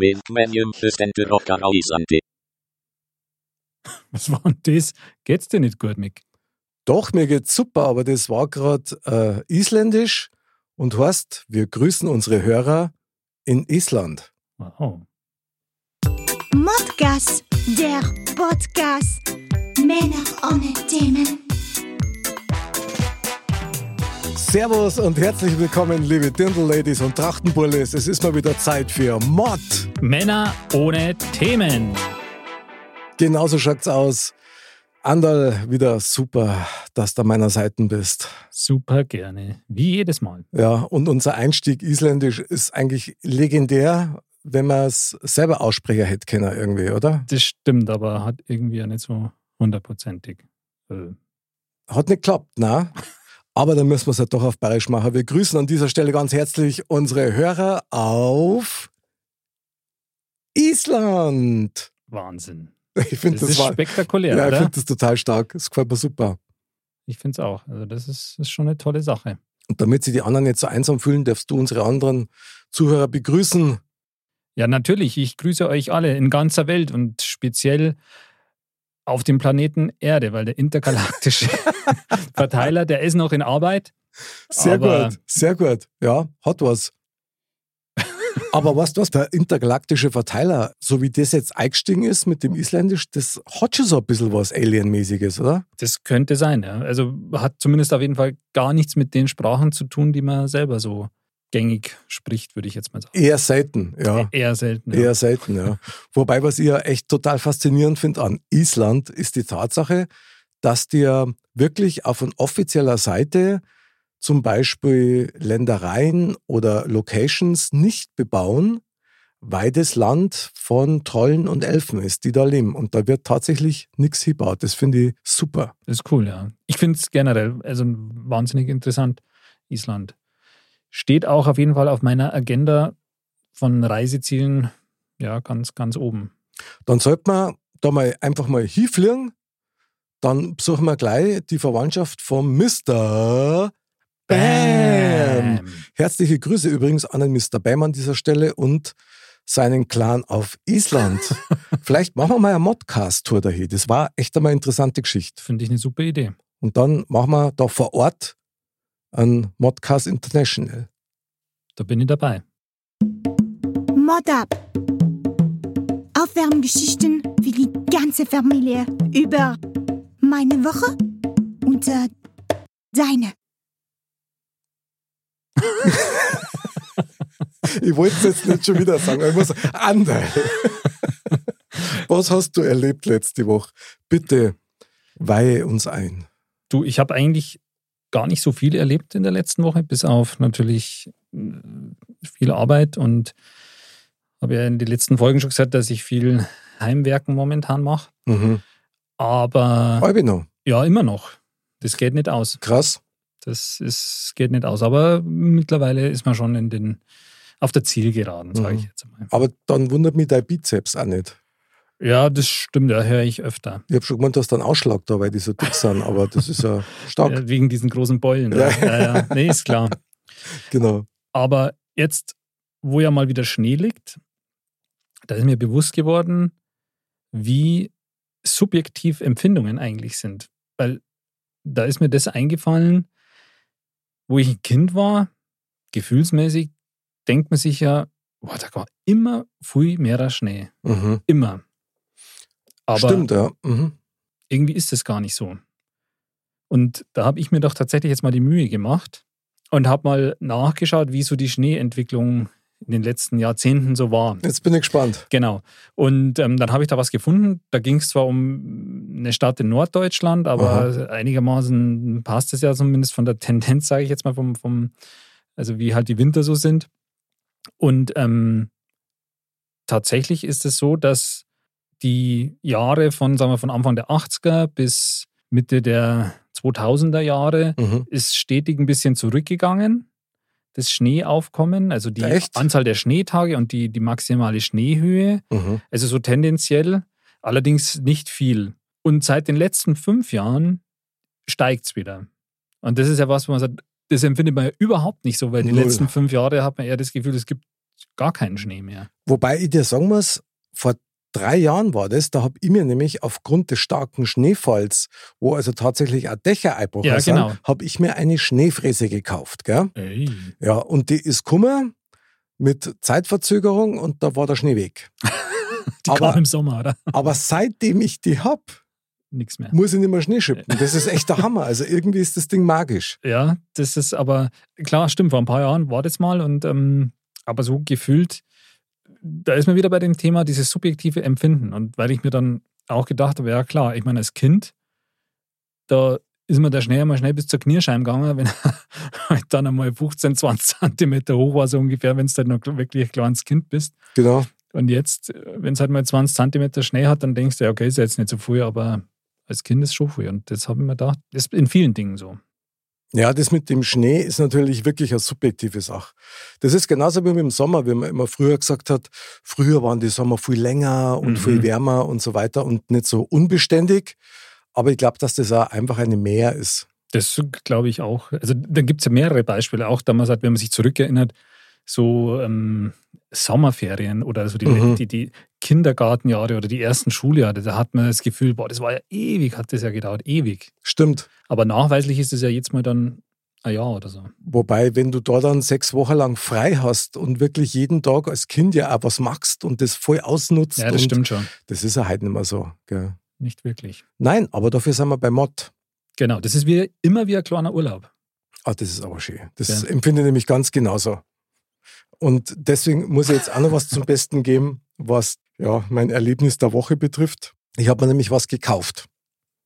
Med Medium System Rocker Isante. Was war denn das? Geht's dir nicht gut, Mick? Doch, mir geht's super, aber das war gerade äh, isländisch und heißt, wir grüßen unsere Hörer in Island. Wow. Modcast, der Podcast. Männer ohne Themen. Servus und herzlich willkommen, liebe Dirndl-Ladies und Trachtenbullis. Es ist mal wieder Zeit für Mod. Männer ohne Themen. Genauso schaut's aus. Andal, wieder super, dass du an meiner Seite bist. Super gerne. Wie jedes Mal. Ja, und unser Einstieg isländisch ist eigentlich legendär, wenn man es selber Aussprecher hätte können irgendwie, oder? Das stimmt, aber hat irgendwie ja nicht so hundertprozentig. Äh, Hat nicht geklappt, na? Aber dann müssen wir es halt doch auf Bayerisch machen. Wir grüßen an dieser Stelle ganz herzlich unsere Hörer auf Island. Wahnsinn. Ich finde Das, das, ist war, spektakulär, ja, ich finde das total stark. Das gefällt mir super. Ich finde es auch. Also das ist, ist schon eine tolle Sache. Und damit sie die anderen nicht so einsam fühlen, darfst du unsere anderen Zuhörer begrüßen. Ja, natürlich. Ich grüße euch alle in ganzer Welt und speziell auf dem Planeten Erde, weil der intergalaktische Verteiler, der ist noch in Arbeit. Sehr gut, sehr gut. Ja, hat was. Aber weißt du was, der intergalaktische Verteiler, so wie das jetzt eingestiegen ist mit dem Isländisch, das hat schon so ein bisschen was Alienmäßiges, oder? Das könnte sein, ja. Also hat zumindest auf jeden Fall gar nichts mit den Sprachen zu tun, die man selber so gängig spricht, würde ich jetzt mal sagen. Eher selten, ja. Eher selten. Ja. Eher selten, ja. Wobei, was ich ja echt total faszinierend finde an Island, ist die Tatsache, dass die ja wirklich auf von offizieller Seite zum Beispiel Ländereien oder Locations nicht bebauen, weil das Land von Trollen und Elfen ist, die da leben. Und da wird tatsächlich nichts gebaut. Das finde ich super. Das ist cool, ja. Ich finde es generell also wahnsinnig interessant, Island. Steht auch auf jeden Fall auf meiner Agenda von Reisezielen, ja, ganz, ganz oben. Dann sollte man da mal einfach mal hinfliegen. Dann besuchen wir gleich die Verwandtschaft vom Mr. Bam. Herzliche Grüße übrigens an den Mr. Bam an dieser Stelle und seinen Clan auf Island. Vielleicht machen wir mal eine Modcast-Tour dahin. Das war echt einmal eine interessante Geschichte. Finde ich eine super Idee. Und dann machen wir da vor Ort einen Modcast International. Da bin ich dabei. Mod up. Aufwärmgeschichten für die ganze Familie über meine Woche und äh, deine. Ich wollte es jetzt nicht schon wieder sagen, aber ich muss Andal. Was hast du erlebt letzte Woche? Bitte weihe uns ein. Du, ich habe eigentlich gar nicht so viel erlebt in der letzten Woche, bis auf natürlich äh, viel Arbeit und habe ja in den letzten Folgen schon gesagt, dass ich viel Heimwerken momentan mache. Mhm. Aber Albino, ja, immer noch. Das geht nicht aus. krass. Das ist, geht nicht aus. Aber mittlerweile ist man schon in den, auf der Zielgeraden, sage ich Mhm. jetzt mal. Aber dann wundert mich dein Bizeps auch nicht. Ja, das stimmt, da höre ich öfter. Ich habe schon gemeint, du hast einen Ausschlag da, weil die so dick sind, aber das ist ja stark. Ja, wegen diesen großen Beulen. Ja. Ja. Ja. Nee, ist klar. Genau. Aber jetzt, wo ja mal wieder Schnee liegt, da ist mir bewusst geworden, wie subjektiv Empfindungen eigentlich sind. Weil da ist mir das eingefallen, wo ich ein Kind war, gefühlsmäßig, denkt man sich ja, boah, da war immer viel mehr Schnee. Mhm. Immer. Aber Stimmt, ja. Mhm. irgendwie ist es gar nicht so. Und da habe ich mir doch tatsächlich jetzt mal die Mühe gemacht und habe mal nachgeschaut, wie so die Schneeentwicklung in den letzten Jahrzehnten so war. Jetzt bin ich gespannt. Genau. Und ähm, dann habe ich da was gefunden. Da ging es zwar um eine Stadt in Norddeutschland, aber einigermaßen passt es ja zumindest von der Tendenz, sage ich jetzt mal, vom, vom, also wie halt die Winter so sind. Und ähm, tatsächlich ist es so, dass die Jahre von, sagen wir, von Anfang der 80er bis Mitte der 2000er Jahre Mhm. ist stetig ein bisschen zurückgegangen, das Schneeaufkommen, also die Echt? Anzahl der Schneetage und die, die maximale Schneehöhe. Mhm. Also so tendenziell, allerdings nicht viel. Und seit den letzten fünf Jahren steigt es wieder. Und das ist ja was, wo man sagt, das empfindet man ja überhaupt nicht so, weil die Null. letzten fünf Jahre hat man eher das Gefühl, es gibt gar keinen Schnee mehr. Wobei ich dir sagen muss, vor drei Jahren war das, da habe ich mir nämlich aufgrund des starken Schneefalls, wo also tatsächlich ein Dächer einbrochen Ja, sind, genau. habe ich mir eine Schneefräse gekauft. Gell? Ey. Ja, und die ist kummer mit Zeitverzögerung und da war der Schnee weg. Die Aber- kam im Sommer, oder? Aber seitdem ich die hab, Nichts mehr. muss ich nicht mehr Schnee schippen. Das ist echt der Hammer. Also irgendwie ist das Ding magisch. Ja, das ist aber, klar, stimmt, vor ein paar Jahren war das mal und ähm, aber so gefühlt, da ist man wieder bei dem Thema dieses subjektive Empfinden. Und weil ich mir dann auch gedacht habe, ja klar, ich meine, als Kind, da ist mir der Schnee einmal schnell bis zur Knierscheibe gegangen, wenn er dann einmal 15, 20 Zentimeter hoch war, so ungefähr, wenn du halt noch wirklich ein kleines Kind bist. Genau. Und jetzt, wenn es halt mal 20 Zentimeter Schnee hat, dann denkst du, ja, okay, ist ja jetzt nicht so viel, aber als Kind ist es schon viel. Und das habe ich mir gedacht, das ist in vielen Dingen so. Ja, das mit dem Schnee ist natürlich wirklich eine subjektive Sache. Das ist genauso wie mit dem Sommer, wie man immer früher gesagt hat, früher waren die Sommer viel länger und Mhm. viel wärmer und so weiter und nicht so unbeständig. Aber ich glaube, dass das auch einfach eine Mehr ist. Das glaube ich auch. Also da gibt es ja mehrere Beispiele. Auch damals, halt, wenn man sich zurückerinnert, so ähm, Sommerferien oder so die, Mhm. die, die Kindergartenjahre oder die ersten Schuljahre, da hat man das Gefühl, boah, das war ja ewig, hat das ja gedauert, ewig. Stimmt. Aber nachweislich ist es ja jetzt mal dann ein Jahr oder so. Wobei, wenn du da dann sechs Wochen lang frei hast und wirklich jeden Tag als Kind ja auch was machst und das voll ausnutzt, Ja, das stimmt schon. das ist ja halt nicht mehr so. Gell. Nicht wirklich. Nein, aber dafür sind wir bei Mod. Genau, das ist wie, immer wie ein kleiner Urlaub. Ah, das ist aber schön. Das Ja. empfinde ich nämlich ganz genauso. Und deswegen muss ich jetzt auch noch was zum Besten geben, was ja mein Erlebnis der Woche betrifft. Ich habe mir nämlich was gekauft.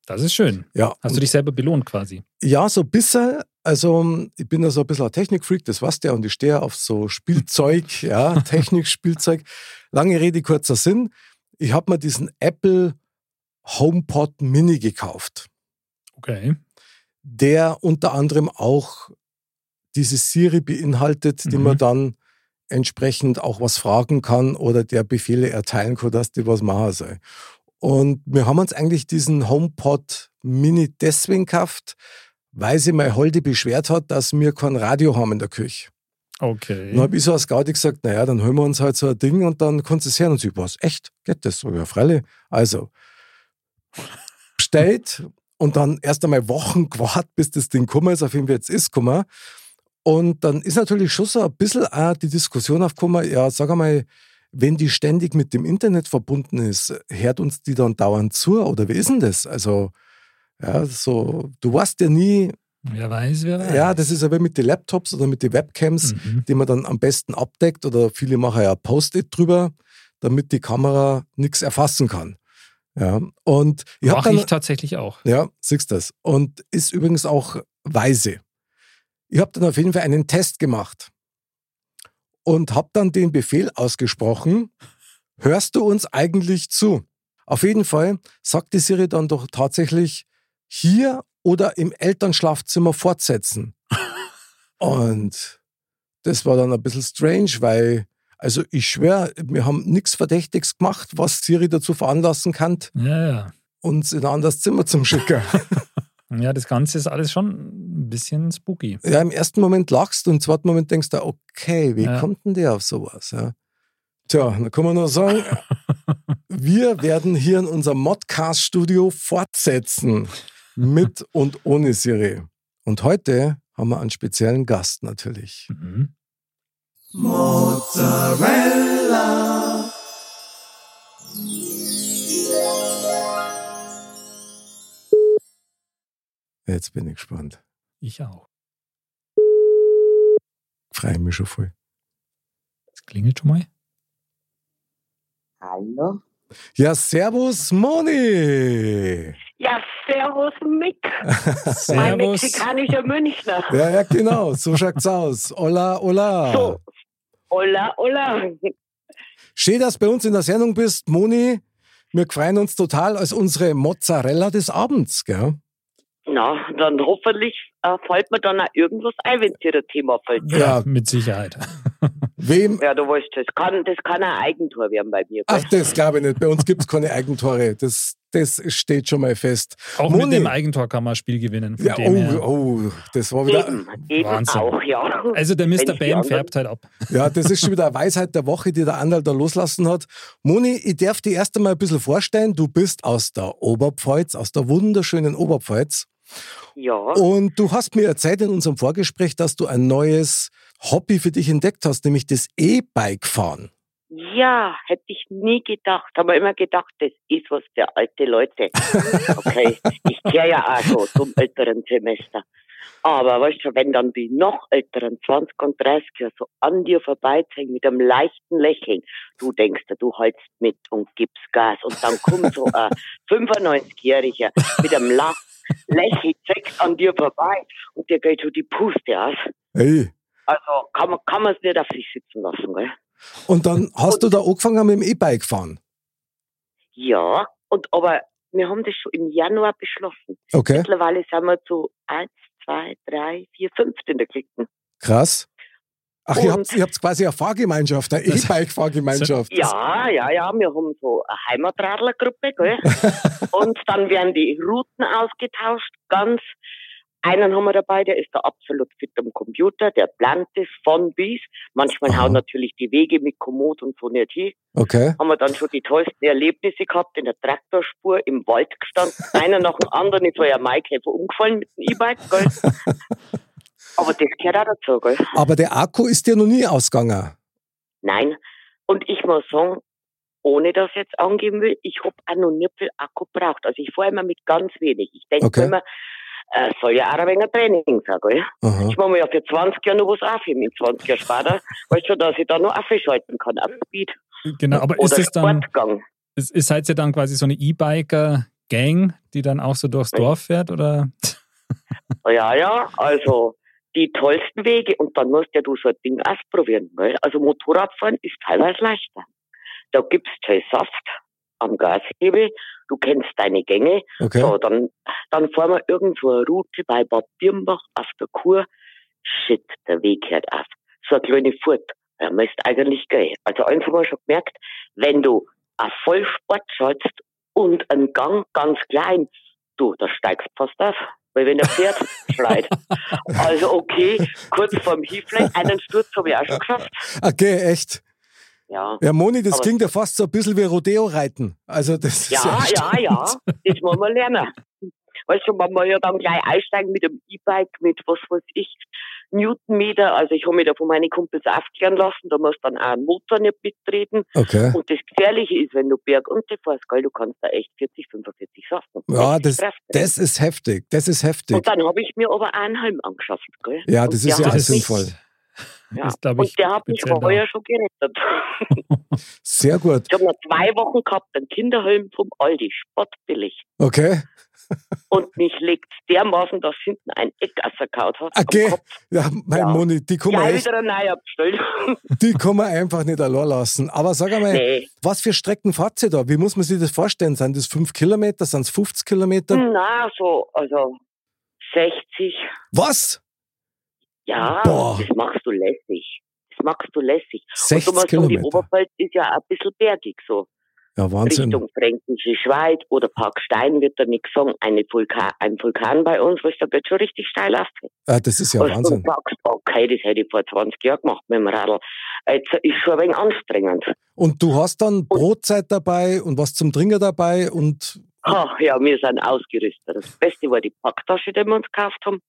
Das ist schön. Ja, Hast du dich selber belohnt quasi? ja, so ein bisschen. Also, ich bin ja so ein bisschen ein Technikfreak, das weißt du ja, und ich stehe auf so Spielzeug, ja, Technikspielzeug. Lange Rede, kurzer Sinn. Ich habe mir diesen Apple HomePod Mini gekauft. Okay. der unter anderem auch diese Siri beinhaltet, die Mhm. man dann entsprechend auch was fragen kann oder der Befehle erteilen kann, dass die was machen soll. Und wir haben uns eigentlich diesen HomePod Mini deswegen gekauft, weil sich meine Holde beschwert hat, dass wir kein Radio haben in der Küche. Okay. Dann habe ich so als Gaudi gesagt, naja, dann holen wir uns halt so ein Ding und dann kannst du es hören. Und sie, was, echt? Geht das so? Ja, freilich. Also, bestellt und dann erst einmal Wochen gewartet, bis das Ding gekommen ist. Auf jeden Fall jetzt ist gekommen. Und dann ist natürlich schon so ein bisschen auch die Diskussion aufgekommen, ja, sag einmal, wenn die ständig mit dem Internet verbunden ist, hört uns die dann dauernd zu oder wie ist denn das? Also, ja, so, du weißt ja nie, wer weiß, wer weiß. ja, das ist ja wie mit den Laptops oder mit den Webcams, Mhm. die man dann am besten abdeckt oder viele machen ja Post-it drüber, damit die Kamera nichts erfassen kann. Ja, und ich habe ich tatsächlich auch. ja, siehst das. Und ist übrigens auch weise. Ich habe dann auf jeden Fall einen Test gemacht und habe dann den Befehl ausgesprochen, hörst du uns eigentlich zu? Auf jeden Fall sagt die Siri dann doch tatsächlich hier oder im Elternschlafzimmer fortsetzen. und das war dann ein bisschen strange, weil, also ich schwöre, wir haben nichts Verdächtiges gemacht, was Siri dazu veranlassen kann, Ja, ja. uns in ein anderes Zimmer zu schicken. Ja, das Ganze ist alles schon ein bisschen spooky. ja, im ersten Moment lachst und im zweiten Moment denkst du, okay, wie Ja. kommt denn der auf sowas? Ja? Tja, dann kann man nur sagen, wir werden hier in unserem Modcast-Studio fortsetzen mit und ohne Siri. Und heute haben wir einen speziellen Gast natürlich. Mhm. Jetzt bin ich gespannt. Ich auch. Freue mich schon voll. Das klingelt schon mal. Hallo? Ja, servus Moni! Ja, servus Mick. Mein mexikanischer Münchner. Ja, ja, genau, so schaut's aus. Hola, hola. So. Hola, hola. Schön, dass du bei uns in der Sendung bist, Moni. Wir freuen uns total als unsere Mozzarella des Abends, gell? Na, dann hoffentlich äh, fällt mir dann auch irgendwas ein, wenn dir das Thema fällt. Ja. Mit Sicherheit. Wem? Ja, du weißt, das kann, das kann ein Eigentor werden bei mir. Ach, das glaube ich nicht. Bei uns gibt's keine Eigentore. Das, das steht schon mal fest. Auch Moni. mit dem Eigentor kann man ein Spiel gewinnen. Ja, oh, oh, das war wieder. Eben, eben Wahnsinn. auch, ja. Also der Mr. Bam färbt halt ab. Ja, das ist schon wieder eine Weisheit der Woche, die der Anderl da loslassen hat. Moni, ich darf dir erst einmal ein bisschen vorstellen, du bist aus der Oberpfalz, aus der wunderschönen Oberpfalz. Ja, Und du hast mir erzählt in unserem Vorgespräch, dass du ein neues Hobby für dich entdeckt hast, nämlich das E-Bike fahren. ja, hätte ich nie gedacht. Habe immer gedacht, das ist was für alte Leute. Okay, ich kehre ja auch so zum älteren Semester. Aber weißt du, wenn dann die noch älteren 20 und 30er so an dir vorbeiziehen mit einem leichten Lächeln, du denkst, du hältst mit und gibst Gas und dann kommt so ein 95-Jähriger mit einem Lach, Lächeln, zeckt an dir vorbei und dir geht so die Puste aus. Hey. Also kann man, kann es nicht auf sich sitzen lassen, gell? Und dann hast du da angefangen mit dem E-Bike fahren. Ja, und aber wir haben das schon im Januar beschlossen. Okay, Mittlerweile sind wir zu eins, zwei, drei, vier, fünf in der Klicken. krass. Ach, ihr habt, ihr habt quasi eine Fahrgemeinschaft, eine E-Bike-Fahrgemeinschaft. Ja, ja, ja, wir haben so eine Heimatradlergruppe, gell? und dann werden die Routen ausgetauscht, ganz. Einen haben wir dabei, der ist da absolut fit am Computer, der plant es von bis. Manchmal Aha. hauen natürlich die Wege mit Komoot und so nicht hin. Okay. haben wir dann schon die tollsten Erlebnisse gehabt, in der Traktorspur im Wald gestanden. Einer nach dem anderen ist so ja Maikäfer umgefallen mit dem E-Bike, gell? Aber das gehört auch dazu, gell? Aber der Akku ist dir noch nie ausgegangen. Nein. Und ich muss sagen, ohne dass ich jetzt angeben will, ich hab auch noch nie viel Akku braucht. Also ich fahre immer mit ganz wenig. Ich denke Okay. immer, äh, soll ja auch ein wenig Training sein, gell? Aha. Ich mache mir ja für 20 Jahre noch was aufheben, in 20 Jahren später. Weißt du, dass ich da noch aufschalten kann, auf Speed. Genau, aber ist Oder es dann, Sportgang. ist, ist seid ihr dann quasi so eine E-Biker-Gang, die dann auch so durchs Dorf fährt? Oder? Ja, ja, also die tollsten Wege und dann musst ja du so ein Ding ausprobieren. Gell? Also Motorradfahren ist teilweise leichter. Da gibt's kein Saft am Gashebel, du kennst deine Gänge. Okay. So, dann, dann fahren wir irgendwo eine Route bei Bad Birnbach auf der Kur. Shit, der Weg hört auf. So eine kleine Furt. Ja, man ist eigentlich geil. Also eins haben wir schon gemerkt, wenn du auf Vollsport schaltest und einen Gang ganz klein, du, da steigst du fast auf. Weil wenn der Pferd schreit. Also okay, kurz vorm Hieflein, einen Sturz habe ich auch schon geschafft. Okay, echt. Ja. Ja, Moni, das Aber- klingt ja fast so ein bisschen wie Rodeo-Reiten. Also das Ja, ja, ja, das muss man lernen. Weißt du, wenn wir ja dann gleich einsteigen mit dem E-Bike, mit was weiß ich, Newtonmeter, also ich habe mich da von meinen Kumpels aufklären lassen, da muss dann auch ein Motor nicht mittreten. Okay. Und das Gefährliche ist, wenn du bergunter fährst, gell, du kannst da echt 40, 45 schaffen. Ja, das, 60 Kräfte. das ist heftig. Das ist heftig. Und dann habe ich mir aber auch einen Helm angeschafft, gell. Ja, Und das der ist ja Das mich- sinnvoll. Ja. glaub ich, Und der hat mich da. vorher schon gerettet. Sehr gut. Ich habe noch zwei Wochen gehabt, einen Kinderhelm vom Aldi, spottbillig. Okay. Und mich legt dermaßen, dass hinten ein Eck ausgekaut hat. am Okay. Ja, mein Ja. Moni, die kann, man Ja, echt, wieder bestellt. die kann man einfach nicht allein lassen. Aber sag einmal, nee. was für Strecken fahrt ihr da? Wie muss man sich das vorstellen? Sind das 5 Kilometer? Sind es 50 Kilometer? Na, so, also 60. Was? Ja, Boah. das machst du lässig. Das machst du lässig. 60 und du musst sagen, die Kilometer. Oberpfalz ist ja ein bisschen bergig, so Ja, Wahnsinn. Richtung Fränkische Schweiz oder Parkstein wird da nichts sagen. Eine Vulkan, ein Vulkan bei uns, was da geht schon richtig steil auf. Ah, das ist ja Was Wahnsinn. du sagst, okay, das hätte ich vor 20 Jahren gemacht mit dem Radl. Jetzt ist schon ein wenig anstrengend. Und du hast dann Brotzeit dabei und was zum Trinken dabei und Ha, ja, wir sind ausgerüstet. Das Beste war die Packtasche, die wir uns gekauft haben.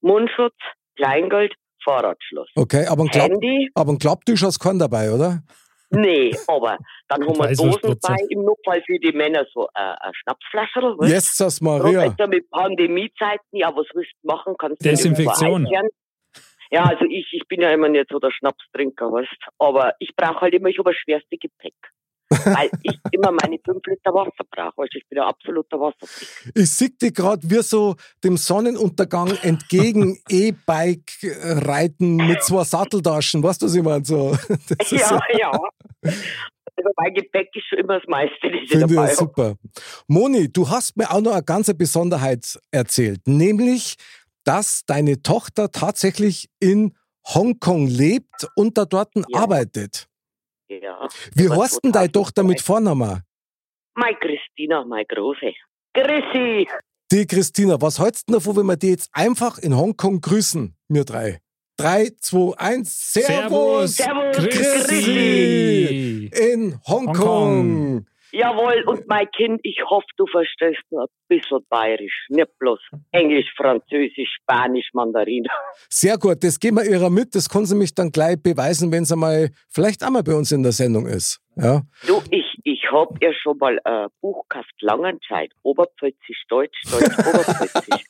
Mundschutz, Kleingeld, Fahrradschloss. okay, aber ein, Klapp, Handy? aber ein Klapptisch hast du keinen dabei, oder? Nee, aber dann haben wir Dosen bei, im Notfall für die Männer so äh, ein Schnapsflascherl. weißt? Jesus Und Maria. jetzt mit Pandemiezeiten, ja, was willst du machen? Kannst Desinfektion. Ja, also ich, ich bin ja immer nicht so der Schnapstrinker, weißt Aber ich brauche halt immer, ich habe das schwerste Gepäck. Weil ich immer meine 5 Liter Wasser brauche. Also ich bin ein absoluter Wassertrinker. Ich sehe dich gerade wie so dem Sonnenuntergang entgegen E-Bike reiten mit zwei Satteltaschen. Weißt du, was ich meine? So, Ja, ja. Also mein Gepäck ist schon immer das meiste, das ich Finde dabei ich habe. super. Moni, du hast mir auch noch eine ganze Besonderheit erzählt, nämlich, dass deine Tochter tatsächlich in Hongkong lebt und da dort Ja. arbeitet. Ja. Wie heißt denn deine Tochter mit 2002? Vornamen? Meine Christina, meine Große. Chrissy! Die Christina, was hältst du davon, wenn wir die jetzt einfach in Hongkong grüßen, wir drei? Drei, zwei, eins, Servus! Servus, Chrissy! In Hongkong. Hongkong. Jawohl, und mein Kind, ich hoffe, du verstehst nur ein bisschen bayerisch. Nicht bloß Englisch, Französisch, Spanisch, Mandarin. Sehr gut, das geben wir ihrer mit. Das kann sie mich dann gleich beweisen, wenn sie mal vielleicht einmal bei uns in der Sendung ist. Ja. Du, ich, ich hab ja schon mal ein Buch gekauft, Langenscheid, Oberpfälzisch, Deutsch, Deutsch, Oberpfälzisch.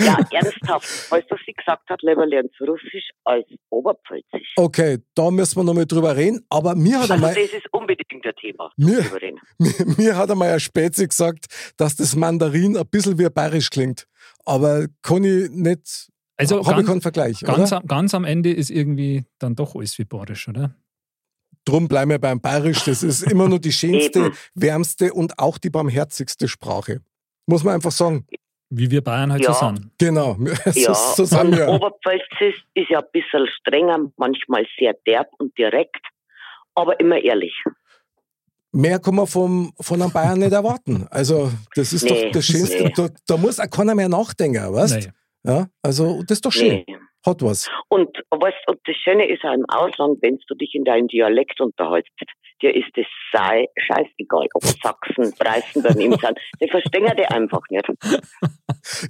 ja, ernsthaft, als du sie gesagt hat, lieber lernst Russisch als Oberpfälzisch. Okay, da müssen wir nochmal drüber reden. Aber mir hat Also einmal, das ist unbedingt ein Thema. Mir- mir, mir hat einmal ein Spätzi gesagt, dass das Mandarin ein bisschen wie bayerisch klingt. Aber kann ich nicht, Also habe keinen Vergleich. ganz, oder? am, ganz am Ende ist irgendwie dann doch alles wie Borisch, oder? Drum bleiben wir beim Bayerisch. Das ist immer nur die schönste, wärmste und auch die barmherzigste Sprache. Muss man einfach sagen. Wie wir Bayern halt Ja. so sind. Genau. So, Ja, so sind und wir. Oberpfälzisch ist ja ein bisschen strenger, manchmal sehr derb und direkt, aber immer ehrlich. Mehr kann man vom, von einem Bayern nicht erwarten. Also, das ist Nee, doch das Schönste. nee. Da, da muss auch keiner mehr nachdenken, weißt Nee. Ja, also, das ist doch schön. Nee. Hat was. Und, weißt, und das Schöne ist auch im Ausland, wenn du dich in deinem Dialekt unterhältst, dir ist es sei scheißegal, ob Sachsen, Preußen daneben sind. Die verstehen die einfach nicht.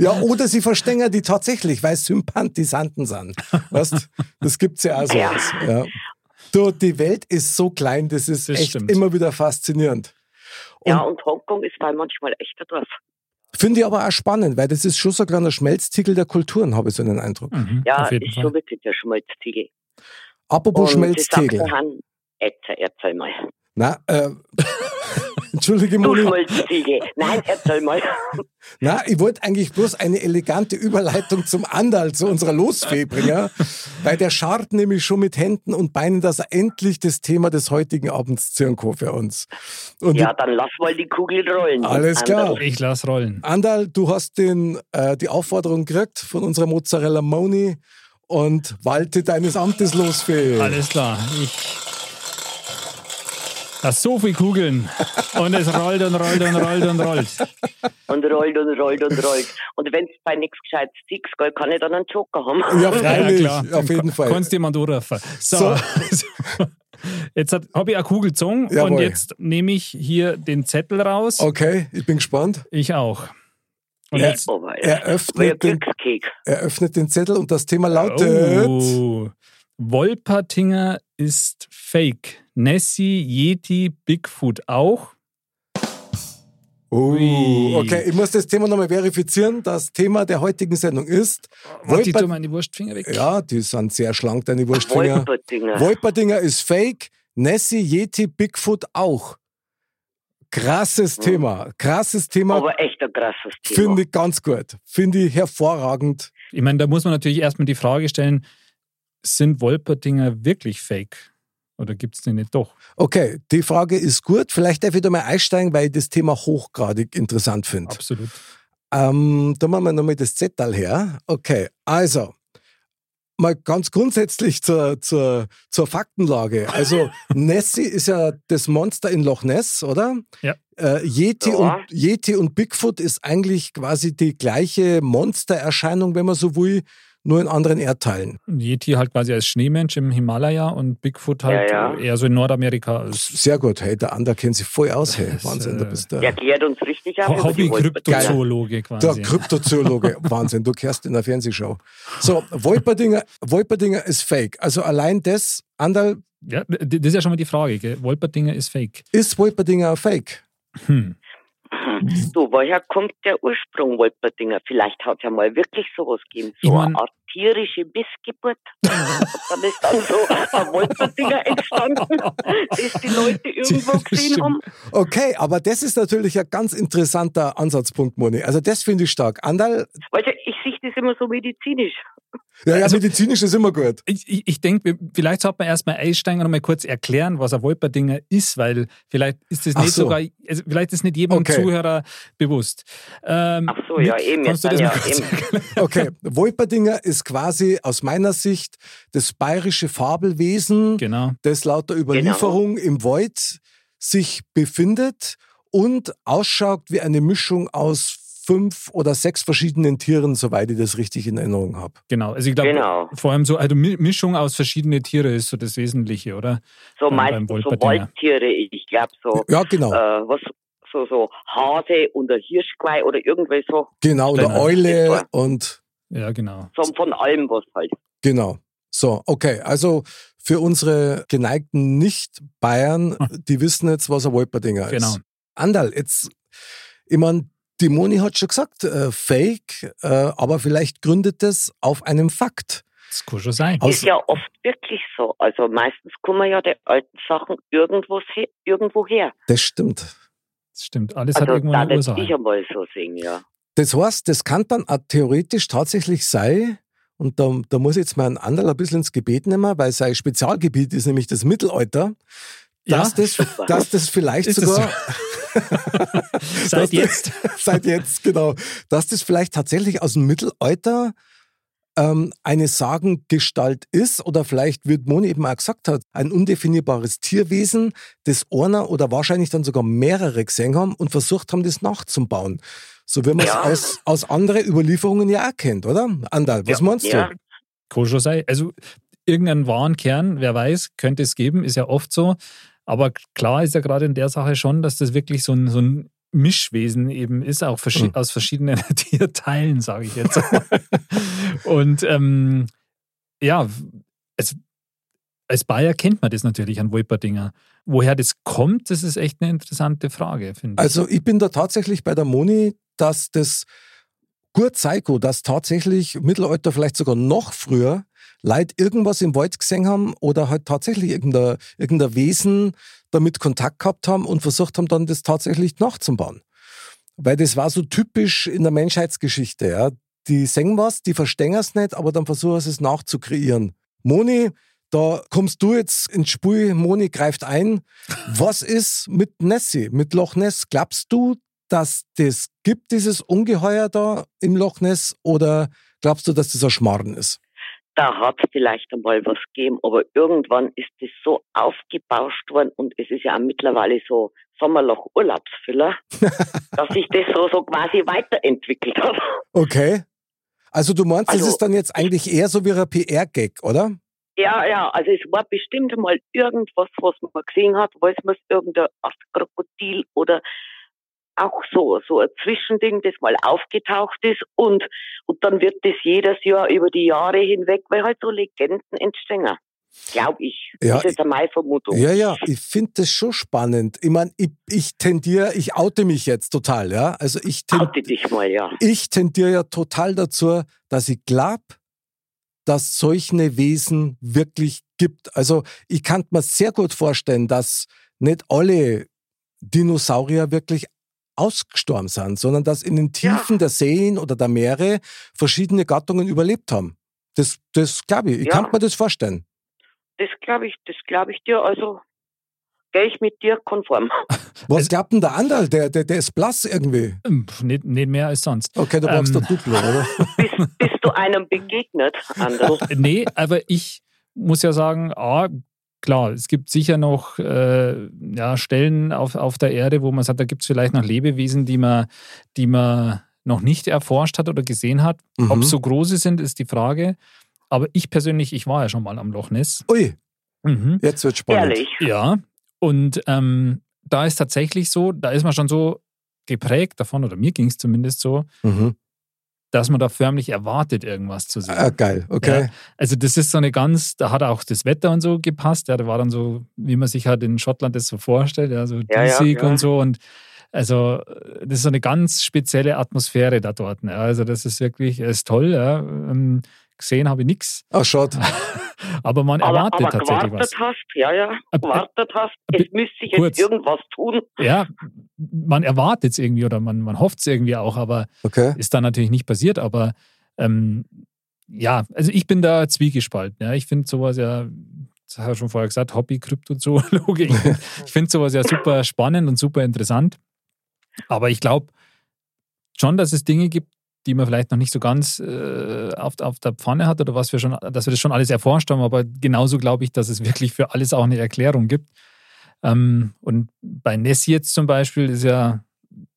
Ja, oder sie verstehen die tatsächlich, weil es Sympathisanten sind. Weißt Das gibt's ja auch so. Ja. was, Ja. Du, die Welt ist so klein, das ist Das echt stimmt. immer wieder faszinierend. ja, und Hongkong ist weil manchmal echt ein Dorf. Finde ich aber auch spannend, weil das ist schon so ein kleiner Schmelztiegel der Kulturen, habe ich so den Eindruck. Mhm, Ja, ist schon wirklich der Schmelztiegel. Apropos Und Schmelztiegel. Erzähl, erzähl mal. Na, äh, Entschuldige, Du Moni. Nein, erzähl mal. Na, ich wollte eigentlich bloß eine elegante Überleitung zum Andal, zu unserer Losfee bringen, weil der scharrt nämlich schon mit Händen und Beinen, dass er endlich das Thema des heutigen Abends kann für uns. Und Ja, dann lass mal die Kugel rollen. Alles klar. Ich lass rollen. Andal, du hast den, äh, die Aufforderung gekriegt von unserer Mozzarella Moni und walte deines Amtes los, Fee. Alles klar. Ich. Das so viel Kugeln. Und es rollt und rollt und rollt und rollt. Und rollt und rollt und rollt. Und wenn es bei nichts Gescheites siehst, gell, kann ich dann einen Joker haben. Ja, freilich, klar. auf jeden Fall. Kannst jemand anrufen. So. So. Jetzt habe ich eine Kugel gezogen und Jawohl. jetzt nehme ich hier den Zettel raus. Okay, ich bin gespannt. Ich auch. Und Ja. jetzt. Ja, Er wäre öffnet den, er öffnet den Zettel und das Thema lautet. Oh, Wolpertinger ist fake. Nessie, Yeti, Bigfoot auch. Oh, Ui. okay, ich muss das Thema nochmal verifizieren. Das Thema der heutigen Sendung ist. Warte, ich Wolper- tue meine Wurstfinger weg. ja, die sind sehr schlank, deine Wurstfinger. Wolpertinger. Wolperdinger ist fake, Nessie, Yeti, Bigfoot auch. Krasses Thema, krasses Thema. Aber echt ein krasses Thema. Finde ich ganz gut. Finde ich hervorragend. Ich meine, da muss man natürlich erstmal die Frage stellen: Sind Wolpertinger wirklich fake? Oder gibt es die nicht doch? Okay, die Frage ist gut. Vielleicht darf ich da mal einsteigen, weil ich das Thema hochgradig interessant finde. Absolut. Ähm, da machen wir nochmal das Zettel her. Okay, also, mal ganz grundsätzlich zur, zur, zur Faktenlage. Also, Nessie ist ja das Monster in Loch Ness, oder? Ja. Äh, Yeti, Ja. und, Yeti und Bigfoot ist eigentlich quasi die gleiche Monstererscheinung, wenn man so will, nur in anderen Erdteilen. Yeti halt quasi als Schneemensch im Himalaya und Bigfoot halt Ja, ja. eher so in Nordamerika. Sehr gut, hey, der Ander kennt sich voll aus, hey. Das, Wahnsinn, du äh, bist der, Erklärt uns richtig Wolpertinger. Hobby-Kryptozoologe der quasi. Kryptozoologe. Wahnsinn, du kehrst in der Fernsehshow. So, Wolperdinger, Wolperdinger ist fake. Also allein das, Anderl, Ja, das ist ja schon mal die Frage. Gell? Wolpertinger ist fake. ist Wolperdinger fake? Hm. Du, woher kommt der Ursprung Wolperdinger? Vielleicht hat es ja mal wirklich sowas gegeben. So Ich mein- eine Art tierische Missgeburt. Dann ist dann so ein Wolperdinger entstanden, das die Leute irgendwo gesehen haben. Okay, aber das ist natürlich ein ganz interessanter Ansatzpunkt, Moni. Also das finde ich stark. Weißt du, ich sehe das immer so medizinisch. Ja, ja, Also- medizinisch ist immer gut. Ich, ich, ich denke, vielleicht sollte man erstmal einsteigen und mal kurz erklären, was ein Wolperdinger ist, weil vielleicht ist das Ach nicht so. sogar, also vielleicht ist nicht jedem Okay. Zuhörer bewusst. Ähm, Ach so, ja, Nick, eben, Kannst du jetzt das mal ja eben. Okay, Wolperdinger ist quasi aus meiner Sicht das bayerische Fabelwesen, Genau. das lauter Überlieferung im Wald sich befindet und ausschaut wie eine Mischung aus fünf oder sechs verschiedenen Tieren, soweit ich das richtig in Erinnerung habe. Genau. Also ich glaube, Genau. vor allem so eine Mi- Mischung aus verschiedenen Tieren ist so das Wesentliche, oder? So Beim- meistens so. Waldtiere, ich glaube so, Ja, genau. äh, was, so, so Hase und ein Hirschgeweih oder irgendwie so, genau, eine Genau. Eule und Ja, genau. so von allem was halt. genau. So, okay. Also für unsere geneigten Nicht-Bayern, die wissen jetzt, was ein Wolperdinger ist. Genau. Andal, jetzt, ich meine, die Moni hat schon gesagt, äh, Fake, äh, aber vielleicht gründet das auf einem Fakt. Das kann schon sein. Aus- ist ja oft wirklich so. Also meistens kommen ja die alten Sachen irgendwo, irgendwo her. Das stimmt. Das stimmt. Alles hat Also irgendwo da eine Ursache. ich einmal so singen, ja. Das heißt, das kann dann auch theoretisch tatsächlich sein, und da, da muss ich jetzt mal einen Andal ein bisschen ins Gebet nehmen, weil sein Spezialgebiet ist nämlich das Mittelalter, Ja, dass, das, super. dass das vielleicht Ist das sogar Seit dass- jetzt. seit jetzt, genau, dass das vielleicht tatsächlich aus dem Mittelalter ähm, eine Sagengestalt ist oder vielleicht, wie Moni eben auch gesagt hat, ein undefinierbares Tierwesen, das einer oder wahrscheinlich dann sogar mehrere gesehen haben und versucht haben, das nachzubauen. So wie man es Ja. aus, aus anderen Überlieferungen ja auch kennt, oder? Andal, was Ja. meinst Ja. du? Kann schon sein. Also irgendeinen wahren Kern, wer weiß, könnte es geben, ist ja oft so. Aber klar ist ja gerade in der Sache schon, dass das wirklich so ein, so ein Mischwesen eben ist, auch verschi Mhm. aus verschiedenen Tierteilen, sage ich jetzt. Und ähm, ja, es, als Bayer kennt man das natürlich an Wolperdinger. Woher das kommt, das ist echt eine interessante Frage, finde ich. Also ich bin da tatsächlich bei der Moni, dass das gut Psycho, dass tatsächlich Mittelalter vielleicht sogar noch früher Leute irgendwas im Wald gesehen haben oder halt tatsächlich irgendein, irgendein Wesen damit Kontakt gehabt haben und versucht haben, dann das tatsächlich nachzubauen. Weil das war so typisch in der Menschheitsgeschichte. Ja. Die sehen was, die verstehen es nicht, aber dann versuchen sie es nachzukreieren. Moni, da kommst du jetzt ins Spiel, Moni greift ein. Was ist mit Nessie, mit Loch Ness? Glaubst du, dass das gibt, dieses Ungeheuer da im Loch Ness? Oder glaubst du, dass das ein Schmarrn ist? Da hat es vielleicht einmal was gegeben, aber irgendwann ist das so aufgebauscht worden und es ist ja auch mittlerweile so Sommerloch-Urlaubsfüller, dass sich das so, so quasi weiterentwickelt hat. Okay. Also du meinst, das Also- ist dann jetzt eigentlich eher so wie ein PR-Gag, oder? Ja, ja, also es war bestimmt mal irgendwas, was man gesehen hat, weiß man es, irgendein Astkrokodil oder auch so, so ein Zwischending, das mal aufgetaucht ist und, und dann wird das jedes Jahr über die Jahre hinweg, weil halt so Legenden entstehen. Glaube ich. Ja, das ist jetzt meine Vermutung. Ja, ja, ich finde das schon spannend. Ich meine, ich, ich tendiere, ich oute mich jetzt total, ja. Also ich, Oute dich mal, ja. ich tendiere ja total dazu, dass ich glaube, dass solche Wesen wirklich gibt. Also ich kann mir sehr gut vorstellen, dass nicht alle Dinosaurier wirklich ausgestorben sind, sondern dass in den Ja. Tiefen der Seen oder der Meere verschiedene Gattungen überlebt haben. Das, das glaube ich. Ich Ja. kann mir das vorstellen. Das glaube ich, das glaube ich dir, also gehe ich mit dir konform. Was Also- glaubt denn der andere? Der, der, der ist blass irgendwie. Ähm, nicht, nicht mehr als sonst. Okay, du brauchst Ähm. ein Duplo, oder? Bist, bist du einem begegnet, Andal? nee, aber ich muss ja sagen, ah, klar, es gibt sicher noch äh, ja, Stellen auf, auf der Erde, wo man sagt, da gibt es vielleicht noch Lebewesen, die man, die man noch nicht erforscht hat oder gesehen hat. Mhm. Ob so große sind, ist die Frage. Aber ich persönlich, ich war ja schon mal am Loch Ness. Ui, Mhm. jetzt wird spannend. Ehrlich. Ja, und ähm, da ist tatsächlich so, da ist man schon so geprägt davon, oder mir ging es zumindest so, Mhm. Dass man da förmlich erwartet, irgendwas zu sehen. Ah, geil, okay. Also das ist so eine ganz, da hat auch das Wetter und so gepasst. Ja, da war dann so, wie man sich halt in Schottland das so vorstellt, ja, so Ja, ja, diesig ja. und so. Und also das ist so eine ganz spezielle Atmosphäre da dort. Ja. Also das ist wirklich, ist toll. Ja. Gesehen habe ich nichts, Ah, schaut. aber man Aber, erwartet aber tatsächlich gewartet was. hast, ja, ja, gewartet hast, ab- es müsste sich kurz. jetzt irgendwas tun. Ja, man erwartet es irgendwie oder man, man hofft es irgendwie auch, aber Okay. ist dann natürlich nicht passiert. Aber ähm, ja, also ich bin da zwiegespalten. Ja. Ich finde sowas ja, das habe ich schon vorher gesagt, Hobby-Kryptozoologe. Ich finde ich find sowas ja super spannend und super interessant. Aber ich glaube schon, dass es Dinge gibt, die man vielleicht noch nicht so ganz äh, auf, auf der Pfanne hat oder was wir schon, dass wir das schon alles erforscht haben. Aber genauso glaube ich, dass es wirklich für alles auch eine Erklärung gibt. Ähm, und bei Nessie jetzt zum Beispiel ist ja,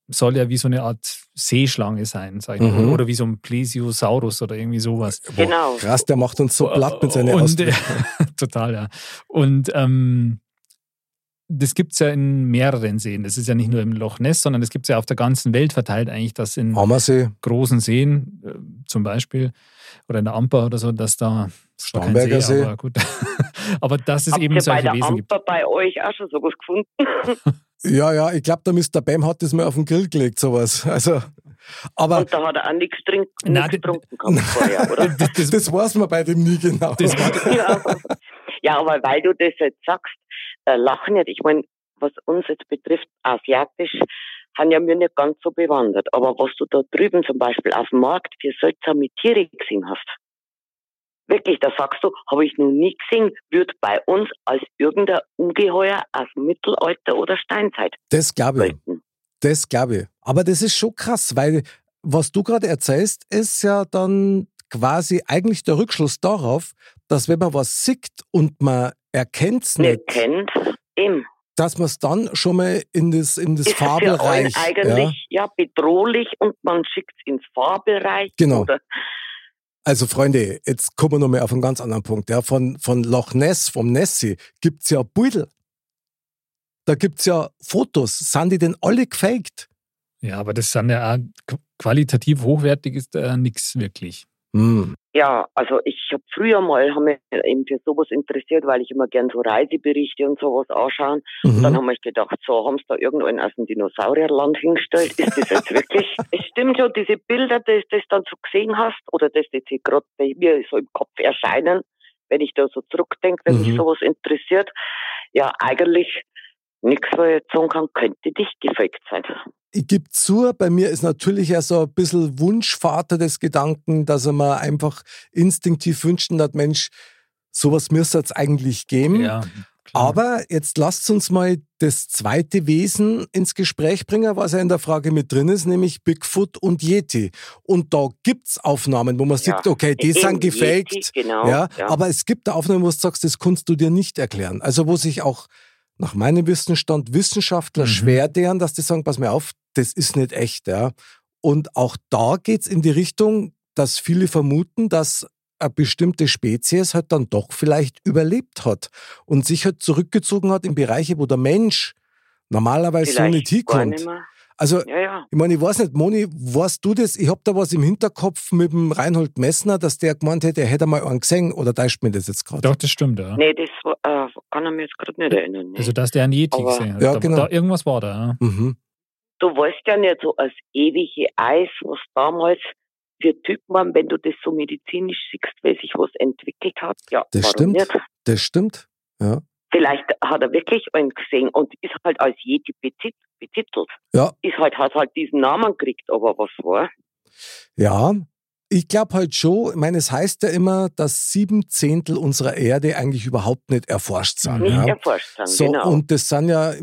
soll ja wie so eine Art Seeschlange sein, sag ich mal. Mhm. Oder wie so ein Plesiosaurus oder irgendwie sowas. Genau. Krass, der macht uns so platt mit seinen Und, Ausdrücken. Total, ja. Und ähm, das gibt es ja in mehreren Seen. Das ist ja nicht nur im Loch Ness, sondern das gibt es ja auf der ganzen Welt verteilt eigentlich, dass in Ammersee, großen Seen, äh, zum Beispiel, oder in der Amper oder so, dass da Starnberger See. aber gut. aber dass es Habt eben ihr bei solche der Wesen gibt. Amper bei euch auch schon sowas gefunden? ja, ja, ich glaube, der Mr. Bam hat das mal auf den Grill gelegt, sowas. Also, aber Und da hat er auch nichts trinken, Nein, nichts getrunken gehabt vorher, oder? Das, das, das weiß man bei dem nie genau. das war, ja. ja, aber weil du das jetzt sagst, äh, lachen nicht. Ich meine, was uns jetzt betrifft, asiatisch, haben ja wir nicht ganz so bewandert. Aber was du da drüben zum Beispiel auf dem Markt für seltsame Tiere gesehen hast, wirklich, da sagst du, habe ich noch nie gesehen, wird bei uns als irgendein Ungeheuer aus Mittelalter oder Steinzeit Das glaube ich. Das glaube ich. Aber das ist schon krass, weil was du gerade erzählst, ist ja dann quasi eigentlich der Rückschluss darauf, dass wenn man was sieht und man erkennt es Nicht nicht, kennt, eben. dass man es dann schon mal in das, in das ist es einen Fabelreich. Ja, eigentlich ja. bedrohlich und man schickt es ins Fabelreich. Genau. Oder, Also Freunde, jetzt kommen wir noch mal auf einen ganz anderen Punkt. Ja. Von, von Loch Ness, vom Nessie, gibt's ja Beutel. Da gibt's ja Fotos. Sind die denn alle gefaked? ja, aber das sind ja auch qu- qualitativ hochwertig ist da nichts wirklich. Hm. ja, also ich habe früher mal hab mich eben für sowas interessiert, weil ich immer gern so Reiseberichte und sowas anschauen. Dann Mhm. haben wir gedacht, so haben sie da irgendeinen aus dem Dinosaurierland hingestellt. Ist das jetzt wirklich? es stimmt schon, diese Bilder, die du das dann so gesehen hast, oder das jetzt gerade bei mir so im Kopf erscheinen, wenn ich da so zurückdenke, wenn Mhm. mich sowas interessiert. Ja, eigentlich nichts, was ich jetzt sagen kann, könnte dich gefaked sein. Ich gebe zu, bei mir ist natürlich ja so ein bisschen Wunschvater des Gedanken, dass er mir einfach instinktiv wünschen hat, Mensch, sowas müsste es eigentlich geben. Ja. Aber jetzt lasst uns mal das zweite Wesen ins Gespräch bringen, was ja in der Frage mit drin ist, nämlich Bigfoot und Yeti. Und da gibt's Aufnahmen, wo man Ja. sieht, okay, die Eben, sind gefaked. Yeti, genau, ja, ja. aber es gibt da Aufnahmen, wo du sagst, das kannst du dir nicht erklären. Also wo sich auch nach meinem Wissensstand Wissenschaftler Mhm. schwer deren, dass die sagen, pass mir auf, das ist nicht echt. Ja. Und auch da geht's in die Richtung, dass viele vermuten, dass eine bestimmte Spezies halt dann doch vielleicht überlebt hat und sich halt zurückgezogen hat in Bereiche, wo der Mensch normalerweise so Vielleicht nicht gar hinkommt. Also Ja, ja. ich meine, ich weiß nicht, Moni, weißt du das? Ich hab da was im Hinterkopf mit dem Reinhold Messner, dass der gemeint hätte, er hätte mal einen gesehen oder täuscht mir das jetzt gerade? Doch, das stimmt, ja. Nee, das äh, kann ich mir jetzt gerade nicht erinnern. Nee. Also, dass der einen Yeti gesehen hat. Ja, da, genau. da, irgendwas war da, ja. Mhm. du weißt ja nicht so als ewige Eis, was damals für Typen waren, wenn du das so medizinisch siehst, weil sich was entwickelt hat. Ja, Das warum stimmt. nicht? Das stimmt. Ja. Vielleicht hat er wirklich einen gesehen und ist halt als Yeti betit- betitelt. Ja. Ist halt, hat halt diesen Namen gekriegt, aber was war? Ja. Ich glaube halt schon, ich meine, es heißt ja immer, dass sieben Zehntel unserer Erde eigentlich überhaupt nicht erforscht sind. Nicht ja. erforscht sind, So, genau. und das sind ja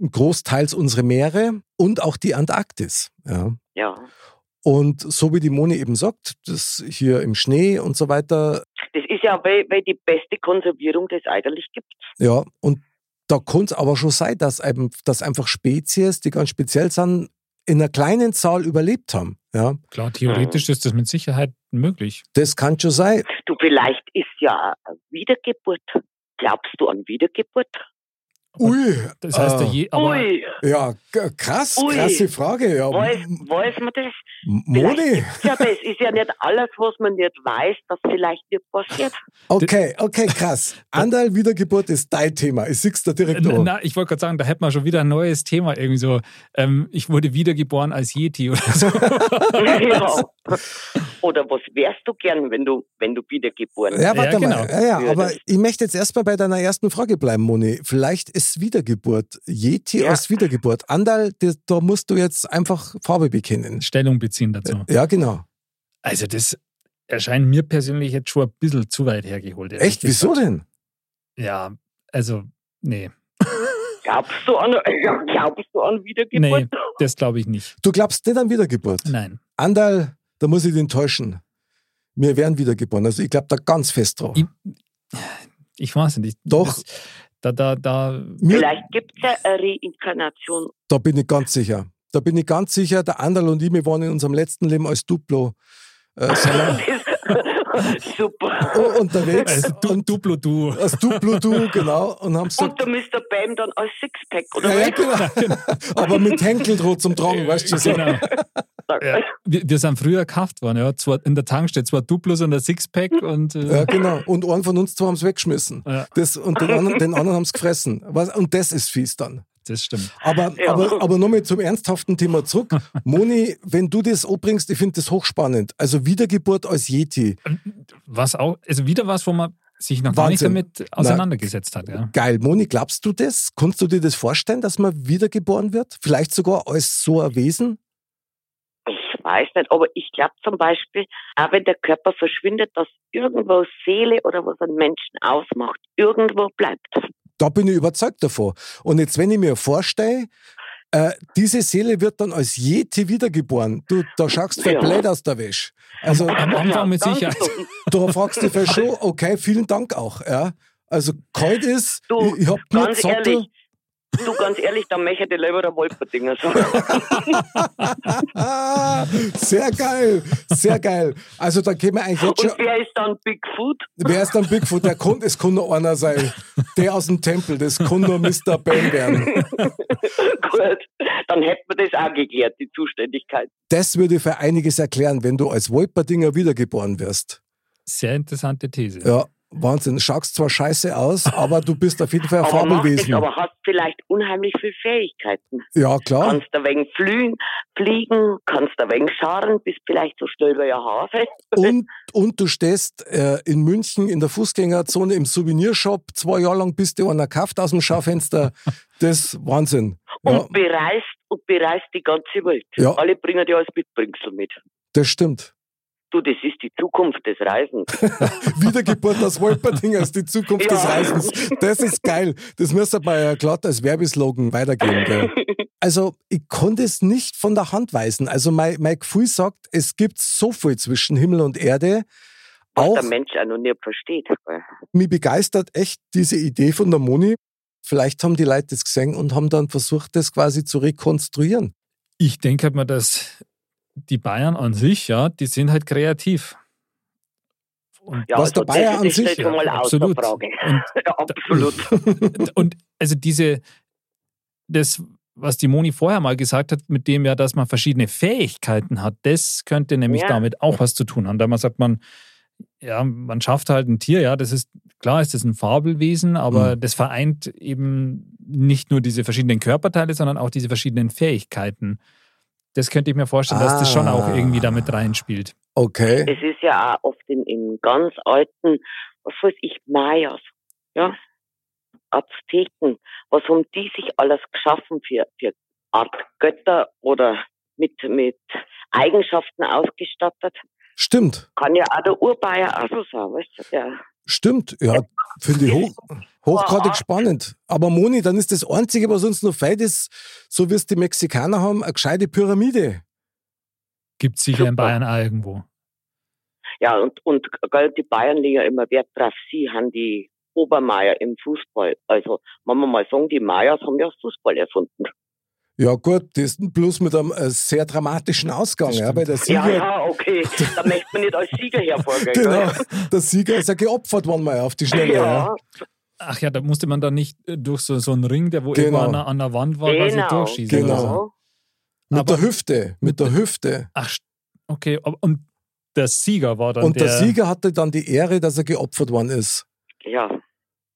großteils unsere Meere und auch die Antarktis. Ja. ja. Und so wie die Moni eben sagt, das hier im Schnee und so weiter, ja, weil, weil die beste Konservierung das eigentlich gibt. ja, und da kann es aber schon sein, dass, eben, dass einfach Spezies, die ganz speziell sind, in einer kleinen Zahl überlebt haben. Ja, Klar, theoretisch ist das mit Sicherheit möglich. das kann schon sein. Du, vielleicht ist ja eine Wiedergeburt. Glaubst du an Wiedergeburt? Ui, Das heißt, der äh, Je aber Ui, ja, krass, Ui. krasse Frage. Ja. weiß, weiß man das? Moni, Ja, das ist ja nicht alles, was man nicht weiß, das vielleicht nicht passiert. okay, okay, krass. Anderl Wiedergeburt ist dein Thema. Ich sieh's da direkt Na, na, ich wollte gerade sagen, da hätten wir schon wieder ein neues Thema. Irgendwie so, ähm, ich wurde wiedergeboren als Yeti oder so. ja. Oder was wärst du gern, wenn du, wenn du wiedergeboren Ja, Ja, warte genau. mal. Ja, ja, Ja, aber ich möchte jetzt erstmal bei deiner ersten Frage bleiben, Moni. Vielleicht ist Wiedergeburt, Yeti Ja. als Wiedergeburt. Andal, da musst du jetzt einfach Farbe bekennen. Stellung beziehen dazu. Ja, genau. Also, das erscheint mir persönlich jetzt schon ein bisschen zu weit hergeholt. Echt? Wieso gesagt. denn? Ja, also, nee. Glaubst du an, ja, glaubst du an Wiedergeburt? Nee, das glaube ich nicht. Du glaubst nicht an Wiedergeburt? Nein. Andal, da muss ich dich enttäuschen. Wir werden wiedergeboren. Also ich glaube da ganz fest drauf. Ich- Ich weiß nicht. Doch. Das, Da, da, da. Vielleicht gibt es ja eine Reinkarnation. da bin ich ganz sicher. Da bin ich ganz sicher, der Anderl und ich, wir waren in unserem letzten Leben als Duplo äh, Super. unterwegs. Also, du, und Duplo, du. als Duplo du, genau. Und haben Und gesagt, der Mr. Bam dann als Sixpack, oder ja, ja, genau. Aber mit Henkeldroh zum Tragen, weißt du so. Genau. Ja. Wir, wir sind früher gekauft worden, ja. Zwei, in der Tankstelle zwei Duplos und ein Sixpack und. Äh, Ja, genau. Und einen von uns zwei haben es weggeschmissen. Ja. Das, und den anderen, den anderen haben es gefressen. Was, und das ist fies dann. Das stimmt. Aber, Ja. aber, aber nochmal zum ernsthaften Thema zurück. Moni, wenn du das abbringst, ich finde das hochspannend. Also Wiedergeburt als Yeti. Was auch, also wieder was, wo man sich noch gar nicht Wahnsinn. damit auseinandergesetzt hat, ja. Geil. Moni, glaubst du das? Kannst du dir das vorstellen, dass man wiedergeboren wird? Vielleicht sogar als so ein Wesen? Ich weiß nicht, aber ich glaube zum Beispiel, auch wenn der Körper verschwindet, dass irgendwo Seele oder was einen Menschen ausmacht, irgendwo bleibt. Da bin ich überzeugt davon. Und jetzt, wenn ich mir vorstelle, äh, diese Seele wird dann als Yeti wiedergeboren. Du, da schaust du Ja. blöd aus der Wäsche. Also, Am Anfang mit Sicherheit. da fragst du dich schon, okay, vielen Dank auch. Ja. Also, kalt ist, Du, ich, ich hab nur Ganz Zottel. ehrlich, du ganz ehrlich, dann möchte ich lieber der Wolperdinger sagen. sehr geil, sehr geil. Also da können wir eigentlich jetzt schon. Und wer ist dann Bigfoot? Wer ist dann Bigfoot? Der kann, es kann nur einer sein. Der aus dem Tempel, das kann nur Mr. Bam werden. Gut, dann hätten wir das auch geklärt, die Zuständigkeit. Das würde für einiges erklären, wenn du als Wolperdinger wiedergeboren wirst. Sehr interessante These. Ja, Wahnsinn. Schaust zwar scheiße aus, aber du bist auf jeden Fall ein Aber mach das, Fabelwesen. aber hast vielleicht unheimlich viele Fähigkeiten. Ja, klar. Kannst ein wenig fliegen, fliegen, kannst ein wenig scharen, bist vielleicht so schnell wie ein Hase. Und, und du stehst äh, in München in der Fußgängerzone im Souvenirshop zwei Jahre lang, bis dir einer kauft aus dem Schaufenster. Das ist Wahnsinn. Ja, Und bereist und bereist die ganze Welt. Ja. Alle bringen dir als Mitbringsel mit. das stimmt. Du, das ist die Zukunft des Reisens. Wiedergeburt aus Wolpertinger ist die Zukunft des Ja. Reisens. Das ist geil. Das müsste man ja glatt als Werbeslogan weitergeben. Gell? Also, ich konnte es nicht von der Hand weisen. Also, mein, mein Gefühl sagt, es gibt so viel zwischen Himmel und Erde. Was Auch der Mensch auch noch nicht versteht. mich begeistert echt diese Idee von der Moni. Vielleicht haben die Leute das gesehen und haben dann versucht, das quasi zu rekonstruieren. Ich denke mal, dass die Bayern an sich, ja, die sind halt kreativ. Und, Ja, Was der also Bayer das, an das sich- steht schon mal Ja, absolut. Und, Ja, absolut. und also diese, das, was die Moni vorher mal gesagt hat, mit dem ja, dass man verschiedene Fähigkeiten hat, das könnte nämlich Ja. damit auch was zu tun haben. Da man sagt man, ja, man schafft halt ein Tier, ja, das ist, klar ist das ein Fabelwesen, aber Mhm. das vereint eben nicht nur diese verschiedenen Körperteile, sondern auch diese verschiedenen Fähigkeiten. Das könnte ich mir vorstellen, dass das schon auch Ah. irgendwie damit reinspielt. Okay. Es ist ja auch oft in, in ganz alten, was weiß ich, Mayas, ja, Azteken, was haben die sich alles geschaffen für, für Art Götter oder mit, mit Eigenschaften ausgestattet? Stimmt. Kann ja auch der Urbayer auch so sein, weißt du, der, Stimmt. Ja, finde ich hoch, hochgradig spannend. Aber Moni, dann ist das Einzige, was uns noch fehlt, ist, so wie es die Mexikaner haben, eine gescheite Pyramide. Gibt es sicher in Super. Bayern auch irgendwo. ja, und, und gell, die Bayern legen ja immer Wert drauf, sie haben die Obermeier im Fußball. Also, wenn wir mal sagen, die Mayas haben ja Fußball erfunden. Ja gut, das ist bloß mit einem äh, sehr dramatischen Ausgang, ja, weil der Ja, Sieger, ja, okay. Da möchte man nicht als Sieger hervorgehen. genau, der Sieger ist ja geopfert worden mal auf die Schnelle. Ja. Ja, Ach ja, da musste man dann nicht äh, durch so, so einen Ring, der wo Genau. irgendwo an, der- an der Wand war, quasi genau. durchschießen. Genau. oder so. Mit Aber- der Hüfte, mit der Hüfte. Ach, okay. Und der Sieger war dann Und der, der, Sieger hatte dann die Ehre, dass er geopfert worden ist. Ja.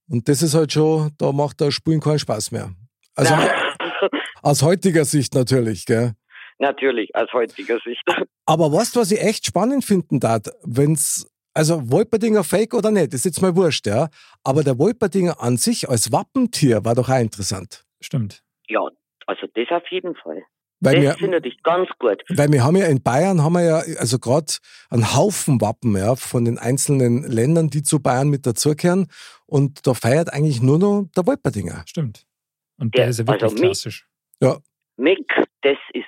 Und das ist halt schon, da macht der Spulen keinen Spaß mehr. Also aus heutiger Sicht natürlich, gell? Natürlich, aus heutiger Sicht. Aber weißt du, was ich echt spannend finden darf, wenn's, also Wolperdinger Fake oder nicht, ist jetzt mal wurscht, ja. Aber der Wolperdinger an sich als Wappentier war doch auch interessant. Stimmt. Ja, also das auf jeden Fall. Weil das finde ich ganz gut. weil wir haben ja in Bayern haben wir ja, also gerade einen Haufen Wappen, ja, von den einzelnen Ländern, die zu Bayern mit dazugehören. Und da feiert eigentlich nur noch der Wolperdinger. Stimmt. Und Ja, der ist ja wirklich also mich- klassisch. Mick, das ist,